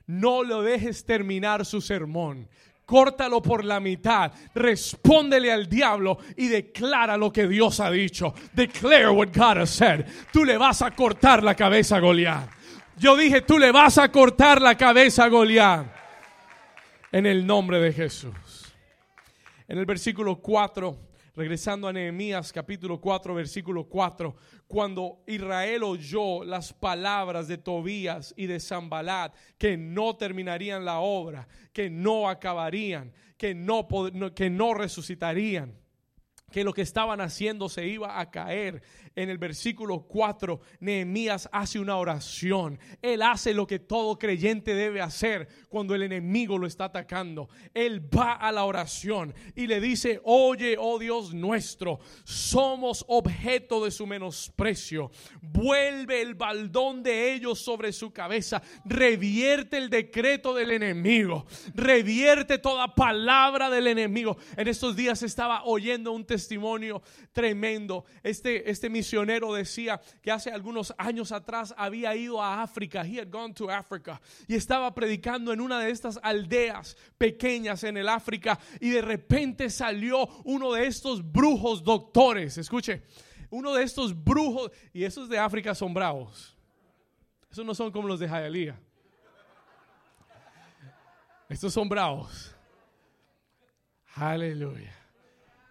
No lo dejes terminar su sermón. Córtalo por la mitad. Respóndele al diablo y declara lo que Dios ha dicho. Declare what God has said. Tú le vas a cortar la cabeza a Goliat. Yo dije, tú le vas a cortar la cabeza a Goliat. En el nombre de Jesús. En el versículo 4 Regresando a Nehemías capítulo 4, versículo 4, cuando Israel oyó las palabras de Tobías y de Zambalat, que no terminarían la obra, que no acabarían, que no, que no resucitarían, que lo que estaban haciendo se iba a caer, en el versículo 4, Nehemías hace una oración. Él hace lo que todo creyente debe hacer cuando el enemigo lo está atacando. Él va a la oración y le dice, oye, oh Dios nuestro, somos objeto de su menosprecio. Vuelve el baldón de ellos sobre su cabeza. Revierte el decreto del enemigo. Revierte toda palabra del enemigo. En estos días estaba oyendo un testimonio tremendo. Este, este misionero decía que hace algunos años atrás había ido a África, he had gone to Africa, y estaba predicando en una de estas aldeas pequeñas en el África, y de repente salió uno de estos brujos doctores, escuche, uno de estos brujos, y esos de África son bravos. Esos no son como los de Jayalía. Estos son bravos. Aleluya.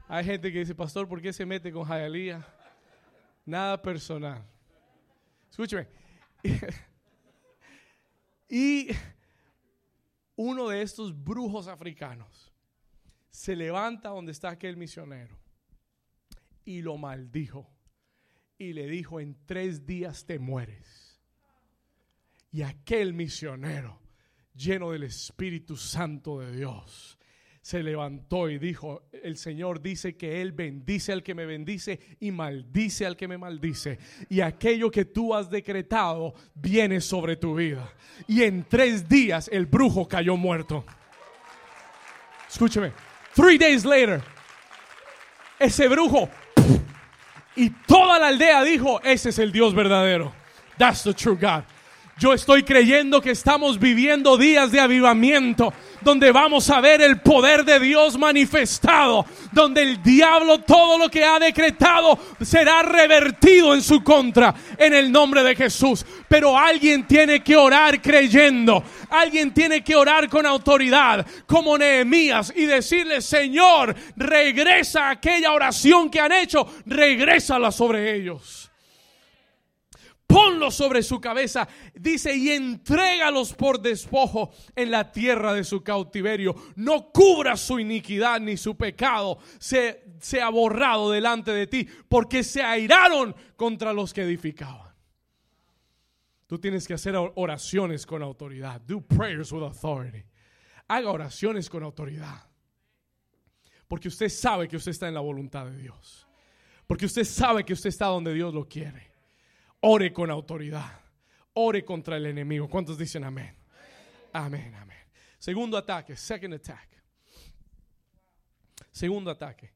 Hay gente que dice, pastor, ¿por qué se mete con Jayalía? Nada personal. Escúcheme. y uno de estos brujos africanos se levanta donde está aquel misionero y lo maldijo. Y le dijo, en tres días te mueres. Y aquel misionero, lleno del Espíritu Santo de Dios, se levantó y dijo, el Señor dice que Él bendice al que me bendice y maldice al que me maldice. Y aquello que tú has decretado viene sobre tu vida. Y en tres días el brujo cayó muerto. Escúcheme, three days later, ese brujo y toda la aldea dijo, ese es el Dios verdadero. That's the true God. Yo estoy creyendo que estamos viviendo días de avivamiento, donde vamos a ver el poder de Dios manifestado, donde el diablo todo lo que ha decretado será revertido en su contra, en el nombre de Jesús. Pero alguien tiene que orar creyendo, alguien tiene que orar con autoridad, como Nehemías, y decirle, Señor, regresa aquella oración que han hecho, regrésala sobre ellos sobre su cabeza, dice, y entrégalos por despojo en la tierra de su cautiverio. No cubra su iniquidad ni su pecado se, se ha borrado delante de ti, porque se airaron contra los que edificaban. Tú tienes que hacer oraciones con autoridad. Do prayers with authority. Haga oraciones con autoridad. Porque usted sabe que usted está en la voluntad de Dios. Porque usted sabe que usted está donde Dios lo quiere. Ore con autoridad. Ore contra el enemigo. ¿Cuántos dicen amén? Amén, amén. Segundo ataque, second attack. Segundo ataque.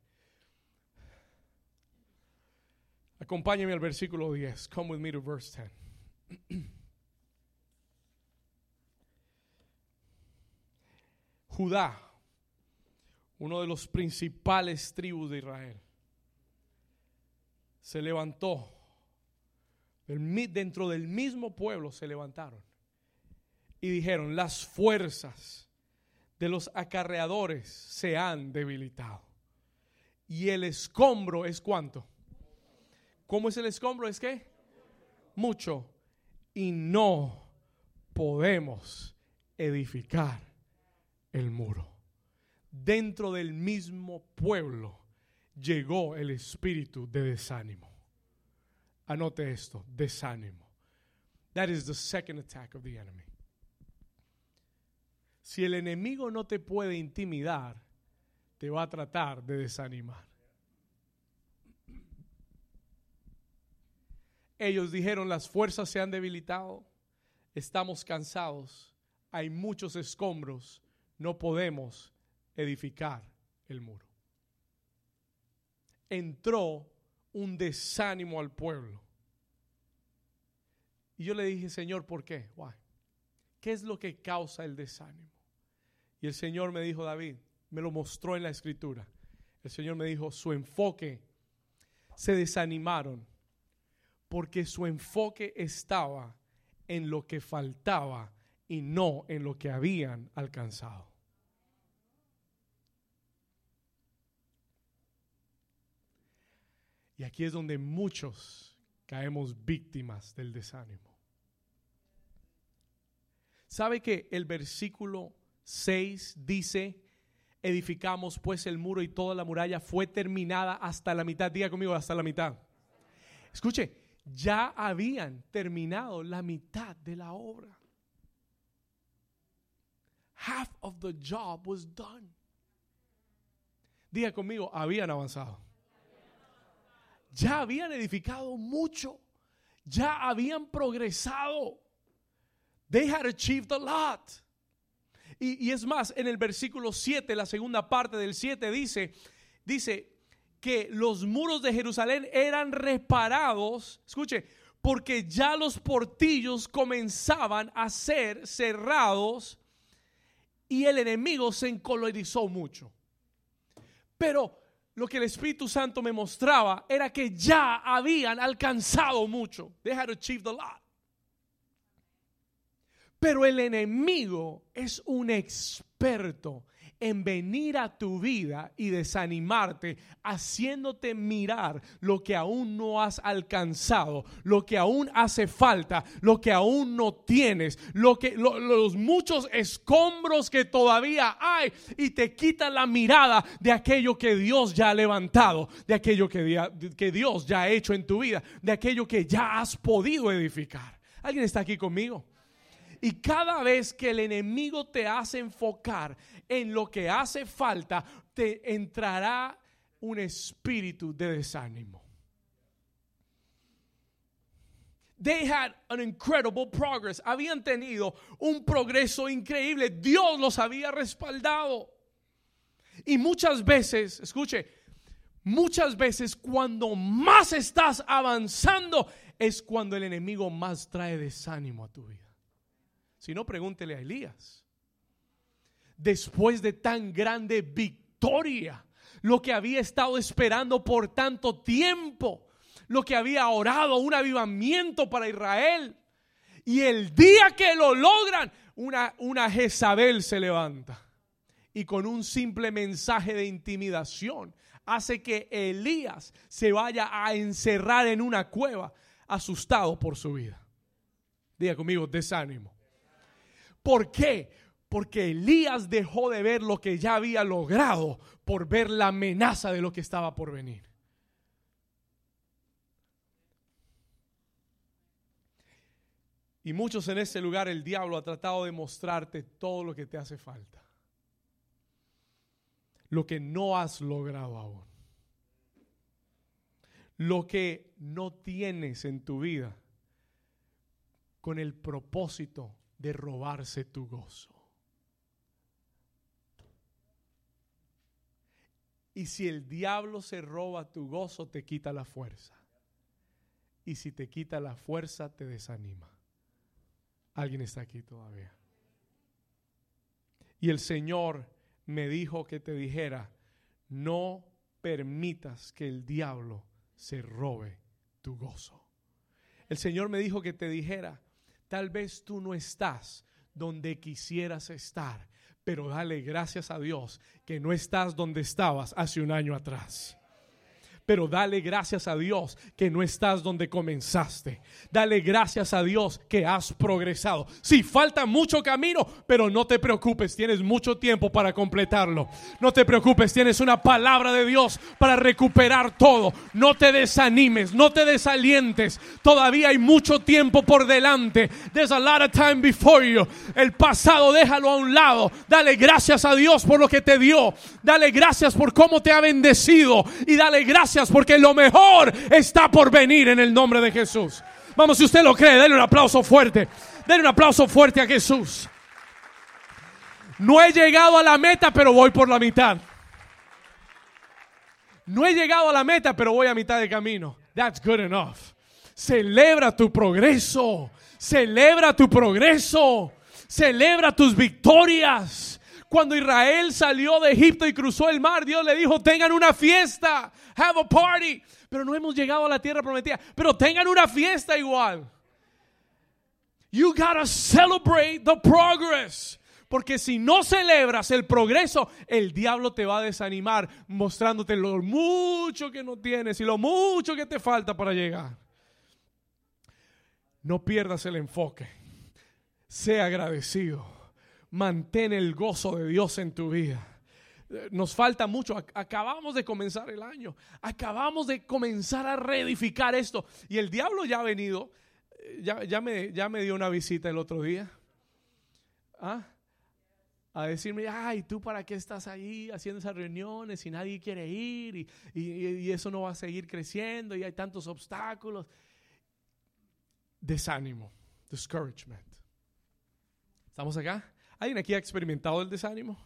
Acompáñeme al versículo 10. Come with me to verse 10. Judá, uno de los principales tribus de Israel, se levantó dentro del mismo pueblo se levantaron y dijeron, las fuerzas de los acarreadores se han debilitado. Y el escombro es cuánto. ¿Cómo es el escombro? Es que mucho. Y no podemos edificar el muro. Dentro del mismo pueblo llegó el espíritu de desánimo. Anote esto, desánimo. That is the second attack of the enemy. Si el enemigo no te puede intimidar, te va a tratar de desanimar. Ellos dijeron, las fuerzas se han debilitado, estamos cansados, hay muchos escombros, no podemos edificar el muro. Entró un desánimo al pueblo. Y yo le dije, Señor, ¿por qué? ¿Qué es lo que causa el desánimo? Y el Señor me dijo, David, me lo mostró en la escritura. El Señor me dijo, su enfoque, se desanimaron porque su enfoque estaba en lo que faltaba y no en lo que habían alcanzado. Y aquí es donde muchos caemos víctimas del desánimo. ¿Sabe que el versículo 6 dice, edificamos pues el muro y toda la muralla fue terminada hasta la mitad? Diga conmigo, hasta la mitad. Escuche, ya habían terminado la mitad de la obra. Half of the job was done. Diga conmigo, habían avanzado ya habían edificado mucho, ya habían progresado. They had achieved a lot. Y, es más, en el versículo 7, la segunda parte del 7 dice, dice que los muros de Jerusalén eran reparados, escuche, porque ya los portillos comenzaban a ser cerrados y el enemigo se encolorizó mucho. Pero lo que el Espíritu Santo me mostraba era que ya habían alcanzado mucho. They had achieved a lot. Pero el enemigo es un experto en venir a tu vida y desanimarte, haciéndote mirar lo que aún no has alcanzado, lo que aún hace falta, lo que aún no tienes, lo que los muchos escombros que todavía hay y te quita la mirada de aquello que Dios ya ha levantado, de aquello que, que Dios ya ha hecho en tu vida, de aquello que ya has podido edificar. ¿Alguien está aquí conmigo? Y cada vez que el enemigo te hace enfocar en lo que hace falta, te entrará un espíritu de desánimo. They had an incredible progress. Habían tenido un progreso increíble. Dios los había respaldado. Y muchas veces, escuche, muchas veces cuando más estás avanzando es cuando el enemigo más trae desánimo a tu vida. Si no, pregúntele a Elías. Después de tan grande victoria, lo que había estado esperando por tanto tiempo, lo que había orado, un avivamiento para Israel. Y el día que lo logran, una, una Jezabel se levanta y con un simple mensaje de intimidación hace que Elías se vaya a encerrar en una cueva asustado por su vida. Diga conmigo, desánimo. ¿Por qué? Porque Elías dejó de ver lo que ya había logrado por ver la amenaza de lo que estaba por venir. Y muchos en ese lugar el diablo ha tratado de mostrarte todo lo que te hace falta. Lo que no has logrado aún. Lo que no tienes en tu vida con el propósito de robarse tu gozo. Y si el diablo se roba tu gozo, te quita la fuerza. Y si te quita la fuerza, te desanima. Alguien está aquí todavía. Y el Señor me dijo que te dijera, no permitas que el diablo se robe tu gozo. El Señor me dijo que te dijera, Tal vez tú no estás donde quisieras estar, pero dale gracias a Dios que no estás donde estabas hace un año atrás pero dale gracias a Dios que no estás donde comenzaste. Dale gracias a Dios que has progresado. Sí, falta mucho camino, pero no te preocupes, tienes mucho tiempo para completarlo. No te preocupes, tienes una palabra de Dios para recuperar todo. No te desanimes, no te desalientes. Todavía hay mucho tiempo por delante. There's a lot of time before you. El pasado déjalo a un lado. Dale gracias a Dios por lo que te dio. Dale gracias por cómo te ha bendecido y dale gracias porque lo mejor está por venir en el nombre de Jesús. Vamos, si usted lo cree, denle un aplauso fuerte. Denle un aplauso fuerte a Jesús. No he llegado a la meta, pero voy por la mitad. No he llegado a la meta, pero voy a mitad de camino. That's good enough. Celebra tu progreso. Celebra tu progreso. Celebra tus victorias. Cuando Israel salió de Egipto y cruzó el mar, Dios le dijo, tengan una fiesta, have a party. Pero no hemos llegado a la tierra prometida, pero tengan una fiesta igual. You gotta celebrate the progress. Porque si no celebras el progreso, el diablo te va a desanimar mostrándote lo mucho que no tienes y lo mucho que te falta para llegar. No pierdas el enfoque. Sea agradecido mantén el gozo de Dios en tu vida. Nos falta mucho. Acabamos de comenzar el año. Acabamos de comenzar a reedificar esto. Y el diablo ya ha venido. Eh, ya, me, ya me dio una visita el otro día. ¿Ah? A decirme, ay, ¿tú para qué estás ahí haciendo esas reuniones y nadie quiere ir? Y, y eso no va a seguir creciendo y hay tantos obstáculos. Desánimo, discouragement. ¿Estamos acá? ¿Alguien aquí ha experimentado el desánimo?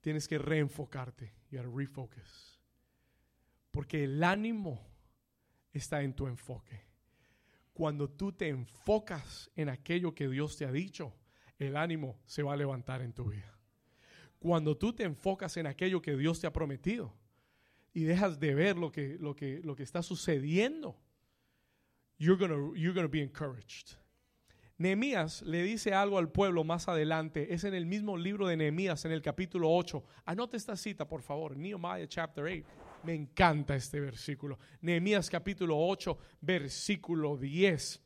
Tienes que reenfocarte. You gotta refocus. Porque el ánimo está en tu enfoque. Cuando tú te enfocas en aquello que Dios te ha dicho, el ánimo se va a levantar en tu vida. Cuando tú te enfocas en aquello que Dios te ha prometido y dejas de ver lo que, lo que, lo que está sucediendo, you're gonna, you're gonna be encouraged. Nehemías le dice algo al pueblo más adelante. Es en el mismo libro de Nehemías, en el capítulo 8. Anote esta cita, por favor. Nehemiah chapter 8. Me encanta este versículo. Nehemías capítulo 8, versículo 10.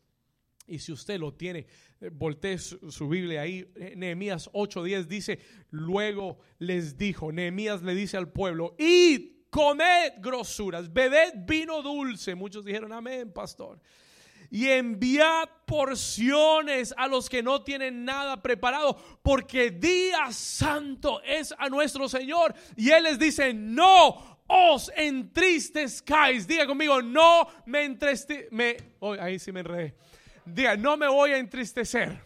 Y si usted lo tiene, eh, voltee su, su Biblia ahí. Eh, Nehemías 8:10 dice, luego les dijo, Nehemías le dice al pueblo, id, comed grosuras, bebed vino dulce. Muchos dijeron, amén, pastor. Y enviad porciones a los que no tienen nada preparado, porque día santo es a nuestro Señor. Y Él les dice, no os entristezcáis. Diga conmigo, no me entristezcáis. Ahí sí me enredé. Diga, no me voy a entristecer.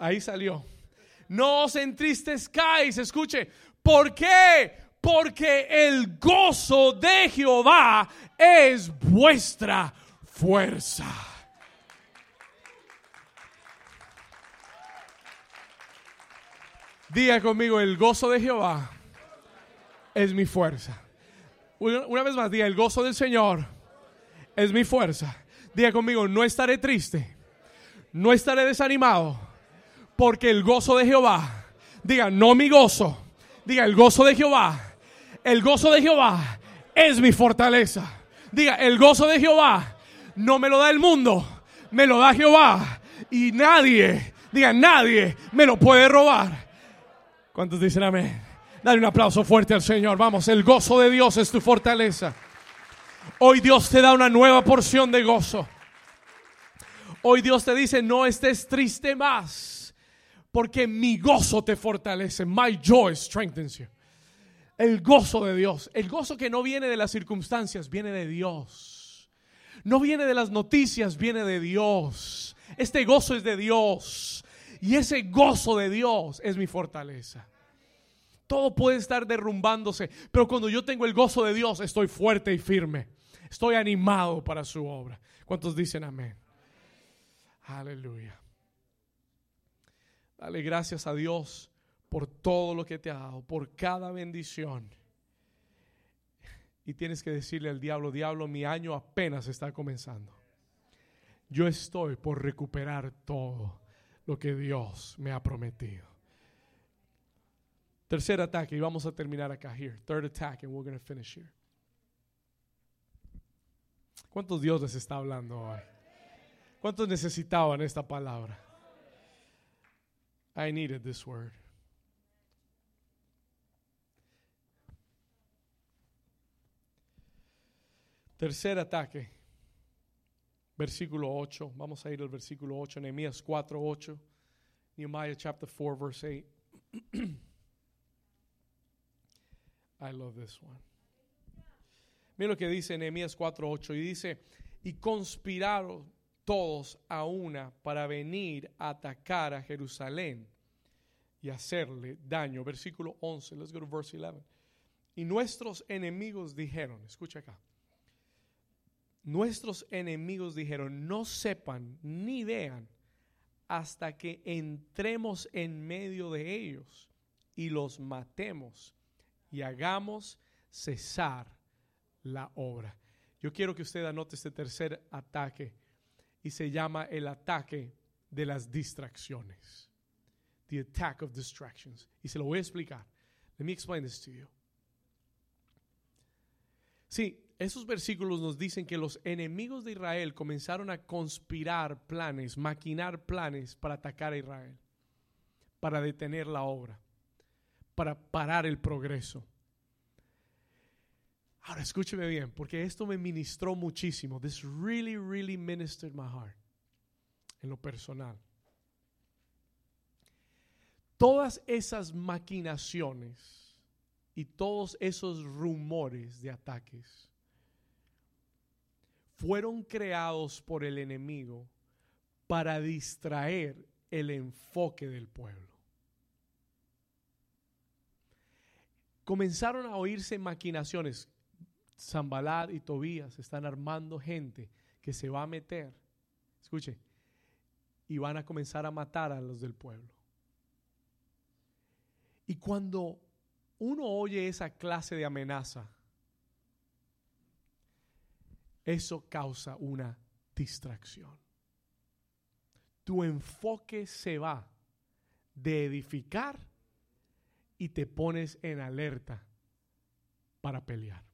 Ahí salió. No os entristezcáis. Escuche, ¿por qué? Porque el gozo de Jehová es vuestra fuerza. Diga conmigo, el gozo de Jehová es mi fuerza. Una, vez más, diga, el gozo del Señor es mi fuerza. Diga conmigo, no estaré triste, no estaré desanimado, porque el gozo de Jehová, diga, no mi gozo, diga, el gozo de Jehová, el gozo de Jehová es mi fortaleza. Diga, el gozo de Jehová no me lo da el mundo, me lo da Jehová. Y nadie, diga, nadie me lo puede robar. ¿Cuántos dicen amén? Dale un aplauso fuerte al Señor. Vamos, el gozo de Dios es tu fortaleza. Hoy Dios te da una nueva porción de gozo. Hoy Dios te dice, no estés triste más, porque mi gozo te fortalece. My joy strengthens you. El gozo de Dios, el gozo que no viene de las circunstancias, viene de Dios. No viene de las noticias, viene de Dios. Este gozo es de Dios. Y ese gozo de Dios es mi fortaleza. Todo puede estar derrumbándose, pero cuando yo tengo el gozo de Dios, estoy fuerte y firme. Estoy animado para su obra. ¿Cuántos dicen amén? Aleluya. Dale gracias a Dios todo lo que te ha dado, por cada bendición. Y tienes que decirle al diablo, diablo, mi año apenas está comenzando. Yo estoy por recuperar todo lo que Dios me ha prometido. Tercer ataque, y vamos a terminar acá. Here, third attack, and we're going to finish here. ¿Cuántos Dios les está hablando hoy? ¿Cuántos necesitaban esta palabra? I needed this word. Tercer ataque. Versículo 8. Vamos a ir al versículo 8. Nehemías 4, 8. Nehemiah chapter 4, verse 8. I love this one. Mira lo que dice Nehemías 4:8 y dice, "Y conspiraron todos a una para venir a atacar a Jerusalén y hacerle daño." Versículo 11. Let's go to verse 11. Y nuestros enemigos dijeron, escucha acá. Nuestros enemigos dijeron, "No sepan ni vean hasta que entremos en medio de ellos y los matemos y hagamos cesar la obra. Yo quiero que usted anote este tercer ataque y se llama el ataque de las distracciones. The attack of distractions. Y se lo voy a explicar. Let me explain this to you. Sí, esos versículos nos dicen que los enemigos de Israel comenzaron a conspirar planes, maquinar planes para atacar a Israel, para detener la obra, para parar el progreso. Ahora escúcheme bien, porque esto me ministró muchísimo. This really, really ministered my heart. En lo personal. Todas esas maquinaciones y todos esos rumores de ataques fueron creados por el enemigo para distraer el enfoque del pueblo. Comenzaron a oírse maquinaciones. Zambalad y Tobías están armando gente que se va a meter, escuche, y van a comenzar a matar a los del pueblo. Y cuando uno oye esa clase de amenaza, eso causa una distracción. Tu enfoque se va de edificar y te pones en alerta para pelear.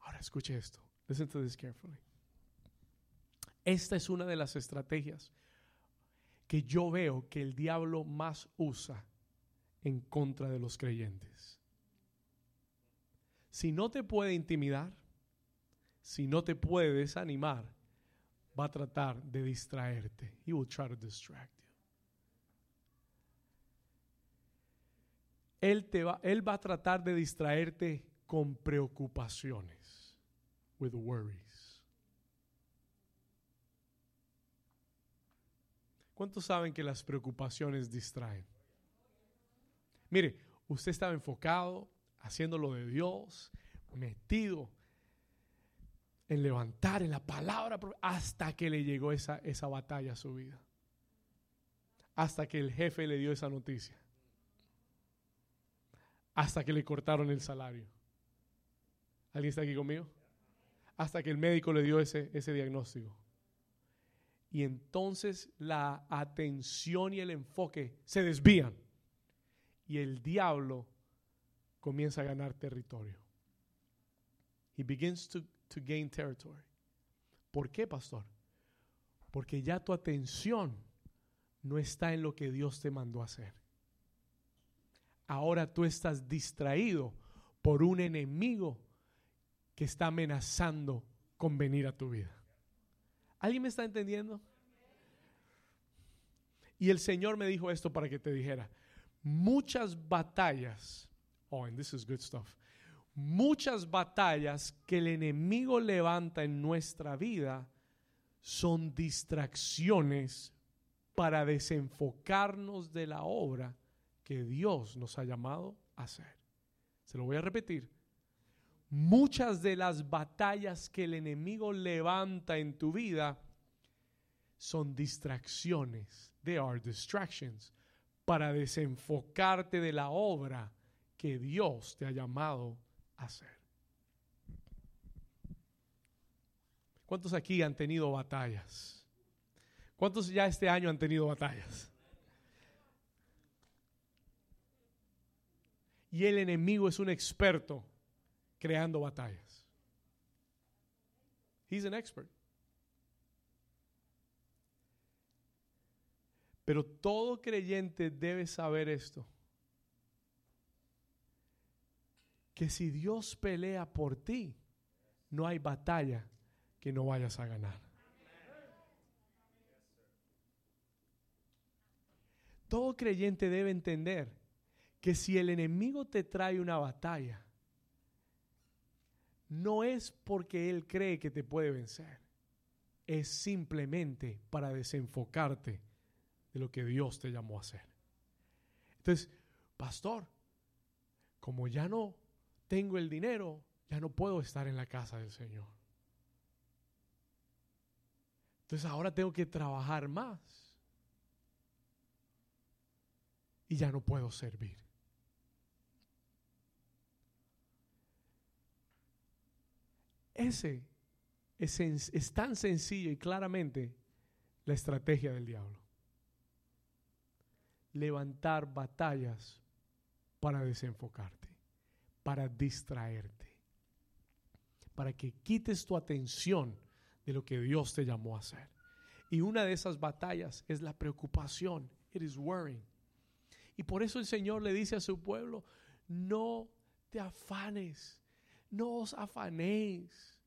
Ahora escuche esto. Listen to this carefully. Esta es una de las estrategias que yo veo que el diablo más usa en contra de los creyentes. Si no te puede intimidar, si no te puede desanimar, va a tratar de distraerte. He will try to distract you. Él, te va, él va a tratar de distraerte con preocupaciones, with worries. ¿Cuántos saben que las preocupaciones distraen? Mire, usted estaba enfocado, haciendo lo de Dios, metido en levantar en la palabra hasta que le llegó esa, esa batalla a su vida. Hasta que el jefe le dio esa noticia. Hasta que le cortaron el salario. ¿Alguien está aquí conmigo? Hasta que el médico le dio ese, ese diagnóstico. Y entonces la atención y el enfoque se desvían. Y el diablo comienza a ganar territorio. He begins to, to gain territory. ¿Por qué, pastor? Porque ya tu atención no está en lo que Dios te mandó hacer. Ahora tú estás distraído por un enemigo que está amenazando con venir a tu vida. ¿Alguien me está entendiendo? Y el Señor me dijo esto para que te dijera, muchas batallas, oh, and this is good stuff, muchas batallas que el enemigo levanta en nuestra vida son distracciones para desenfocarnos de la obra que Dios nos ha llamado a hacer. Se lo voy a repetir. Muchas de las batallas que el enemigo levanta en tu vida son distracciones. They are distractions para desenfocarte de la obra que Dios te ha llamado hacer. ¿Cuántos aquí han tenido batallas? ¿Cuántos ya este año han tenido batallas? Y el enemigo es un experto creando batallas. He's an expert. Pero todo creyente debe saber esto. Que si Dios pelea por ti, no hay batalla que no vayas a ganar. Todo creyente debe entender que si el enemigo te trae una batalla, no es porque él cree que te puede vencer, es simplemente para desenfocarte de lo que Dios te llamó a hacer. Entonces, pastor, como ya no tengo el dinero, ya no puedo estar en la casa del Señor. Entonces ahora tengo que trabajar más. Y ya no puedo servir. Ese es, es tan sencillo y claramente la estrategia del diablo levantar batallas para desenfocarte, para distraerte, para que quites tu atención de lo que Dios te llamó a hacer. Y una de esas batallas es la preocupación. It is worrying. Y por eso el Señor le dice a su pueblo, no te afanes, no os afanéis.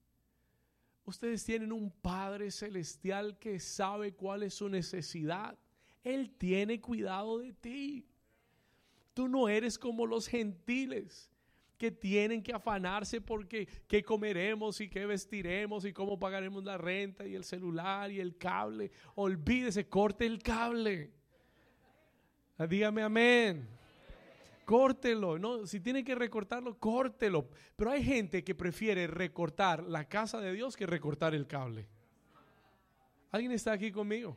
Ustedes tienen un Padre celestial que sabe cuál es su necesidad. Él tiene cuidado de ti. Tú no eres como los gentiles que tienen que afanarse porque qué comeremos y qué vestiremos y cómo pagaremos la renta y el celular y el cable. Olvídese, corte el cable. Ah, dígame amén. Córtelo, no, si tiene que recortarlo, córtelo. Pero hay gente que prefiere recortar la casa de Dios que recortar el cable. ¿Alguien está aquí conmigo?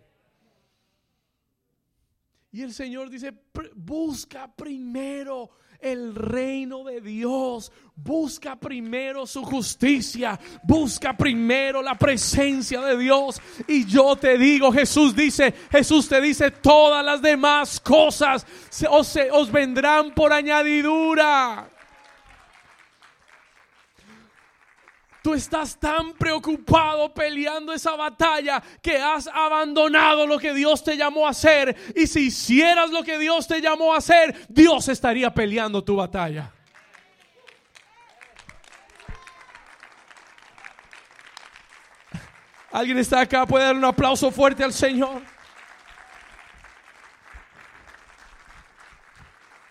Y el Señor dice, busca primero el reino de Dios. Busca primero su justicia. Busca primero la presencia de Dios. Y yo te digo, Jesús dice, Jesús te dice, todas las demás cosas os, os vendrán por añadidura. Tú estás tan preocupado peleando esa batalla que has abandonado lo que Dios te llamó a hacer. Y si hicieras lo que Dios te llamó a hacer, Dios estaría peleando tu batalla. ¿Alguien está acá? ¿Puede dar un aplauso fuerte al Señor?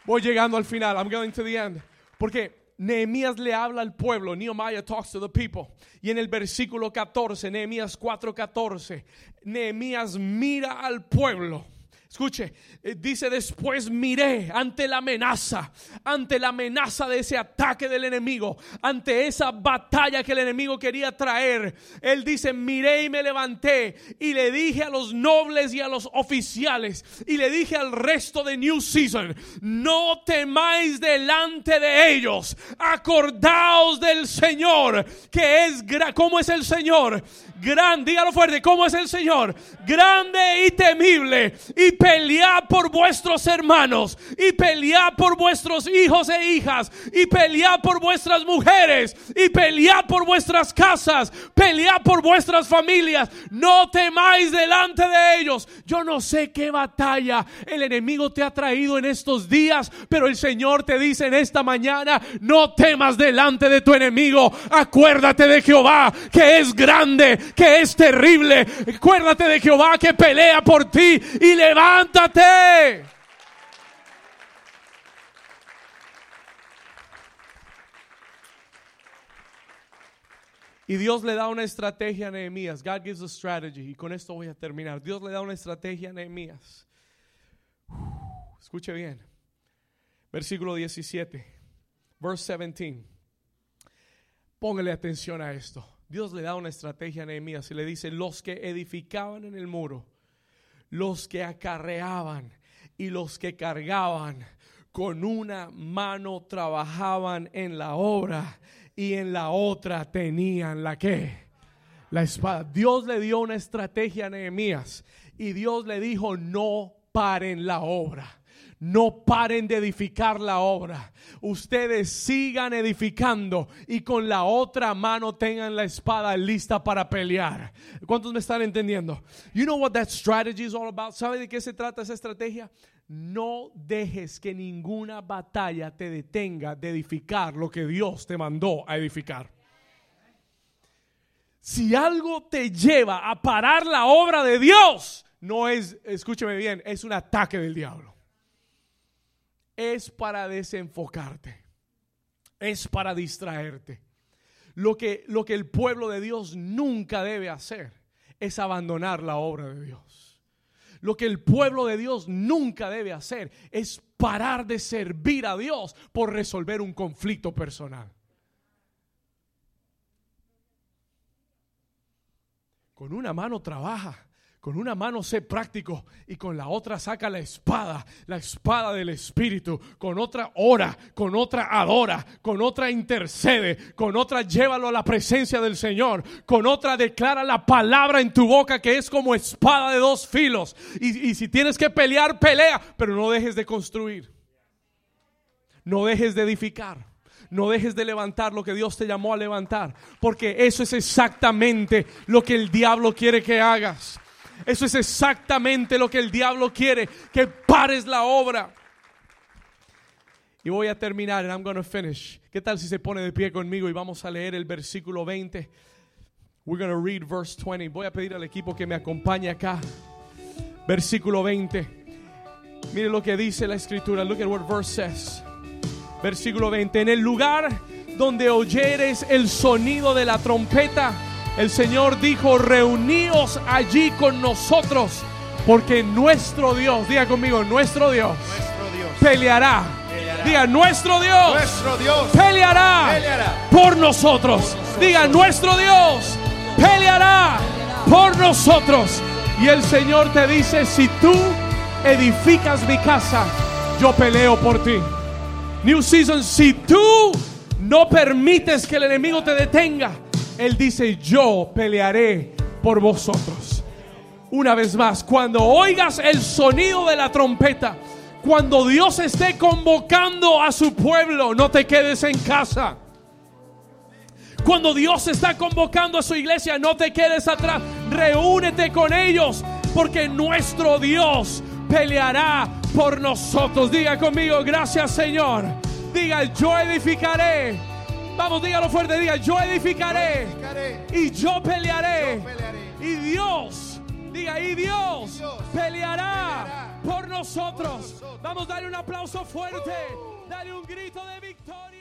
Voy llegando al final. I'm going to the end. Porque Nehemías le habla al pueblo, Nehemiah talks to the people. Y en el versículo 14, Nehemías 4:14, Nehemías mira al pueblo Escuche, eh, dice después miré ante la amenaza, ante la amenaza de ese ataque del enemigo, ante esa batalla que el enemigo quería traer. Él dice, miré y me levanté y le dije a los nobles y a los oficiales y le dije al resto de New Season, no temáis delante de ellos, acordaos del Señor, que es, ¿cómo es el Señor? Grande, dígalo fuerte, ¿cómo es el Señor? Grande y temible. Y pelead por vuestros hermanos. Y pelead por vuestros hijos e hijas. Y pelead por vuestras mujeres. Y pelead por vuestras casas. Pelead por vuestras familias. No temáis delante de ellos. Yo no sé qué batalla el enemigo te ha traído en estos días. Pero el Señor te dice en esta mañana, no temas delante de tu enemigo. Acuérdate de Jehová, que es grande que es terrible. Acuérdate de Jehová que pelea por ti y levántate. Y Dios le da una estrategia a Nehemías. God gives a strategy. Y con esto voy a terminar. Dios le da una estrategia a Nehemías. Escuche bien. Versículo 17. Verse 17. Póngale atención a esto. Dios le da una estrategia a Nehemías y le dice, los que edificaban en el muro, los que acarreaban y los que cargaban, con una mano trabajaban en la obra y en la otra tenían la que la espada. Dios le dio una estrategia a Nehemías y Dios le dijo, no paren la obra no paren de edificar la obra. Ustedes sigan edificando y con la otra mano tengan la espada lista para pelear. ¿Cuántos me están entendiendo? You know what that strategy is all about? ¿Sabe de qué se trata esa estrategia? No dejes que ninguna batalla te detenga de edificar lo que Dios te mandó a edificar. Si algo te lleva a parar la obra de Dios, no es, escúcheme bien, es un ataque del diablo es para desenfocarte, es para distraerte. Lo que, lo que el pueblo de Dios nunca debe hacer es abandonar la obra de Dios. Lo que el pueblo de Dios nunca debe hacer es parar de servir a Dios por resolver un conflicto personal. Con una mano trabaja con una mano sé práctico y con la otra saca la espada, la espada del Espíritu. Con otra ora, con otra adora, con otra intercede, con otra llévalo a la presencia del Señor. Con otra declara la palabra en tu boca que es como espada de dos filos. Y, y si tienes que pelear, pelea, pero no dejes de construir. No dejes de edificar. No dejes de levantar lo que Dios te llamó a levantar, porque eso es exactamente lo que el diablo quiere que hagas. Eso es exactamente lo que el diablo quiere, que pares la obra. Y voy a terminar, and I'm going to finish. ¿Qué tal si se pone de pie conmigo y vamos a leer el versículo 20? We're going to read verse 20. Voy a pedir al equipo que me acompañe acá. Versículo 20. Mire lo que dice la escritura. Look at what verse says. Versículo 20. En el lugar donde oyeres el sonido de la trompeta el Señor dijo, reuníos allí con nosotros, porque nuestro Dios, diga conmigo, nuestro Dios, peleará. Diga, nuestro Dios, peleará, por nosotros. Diga, nuestro Dios peleará por nosotros. Y el Señor te dice, si tú edificas mi casa, yo peleo por ti. New Season, si tú no permites que el enemigo te detenga, Él dice, yo pelearé por vosotros. Una vez más, cuando oigas el sonido de la trompeta, cuando Dios esté convocando a su pueblo, no te quedes en casa. Cuando Dios está convocando a su iglesia, no te quedes atrás. Reúnete con ellos, porque nuestro Dios peleará por nosotros. Diga conmigo, gracias Señor. Diga, yo edificaré. Vamos, dígalo fuerte, diga, yo edificaré. Y yo pelearé. Y Dios, diga, y Dios, peleará, por nosotros. Vamos, darle un aplauso fuerte. Dale un grito de victoria.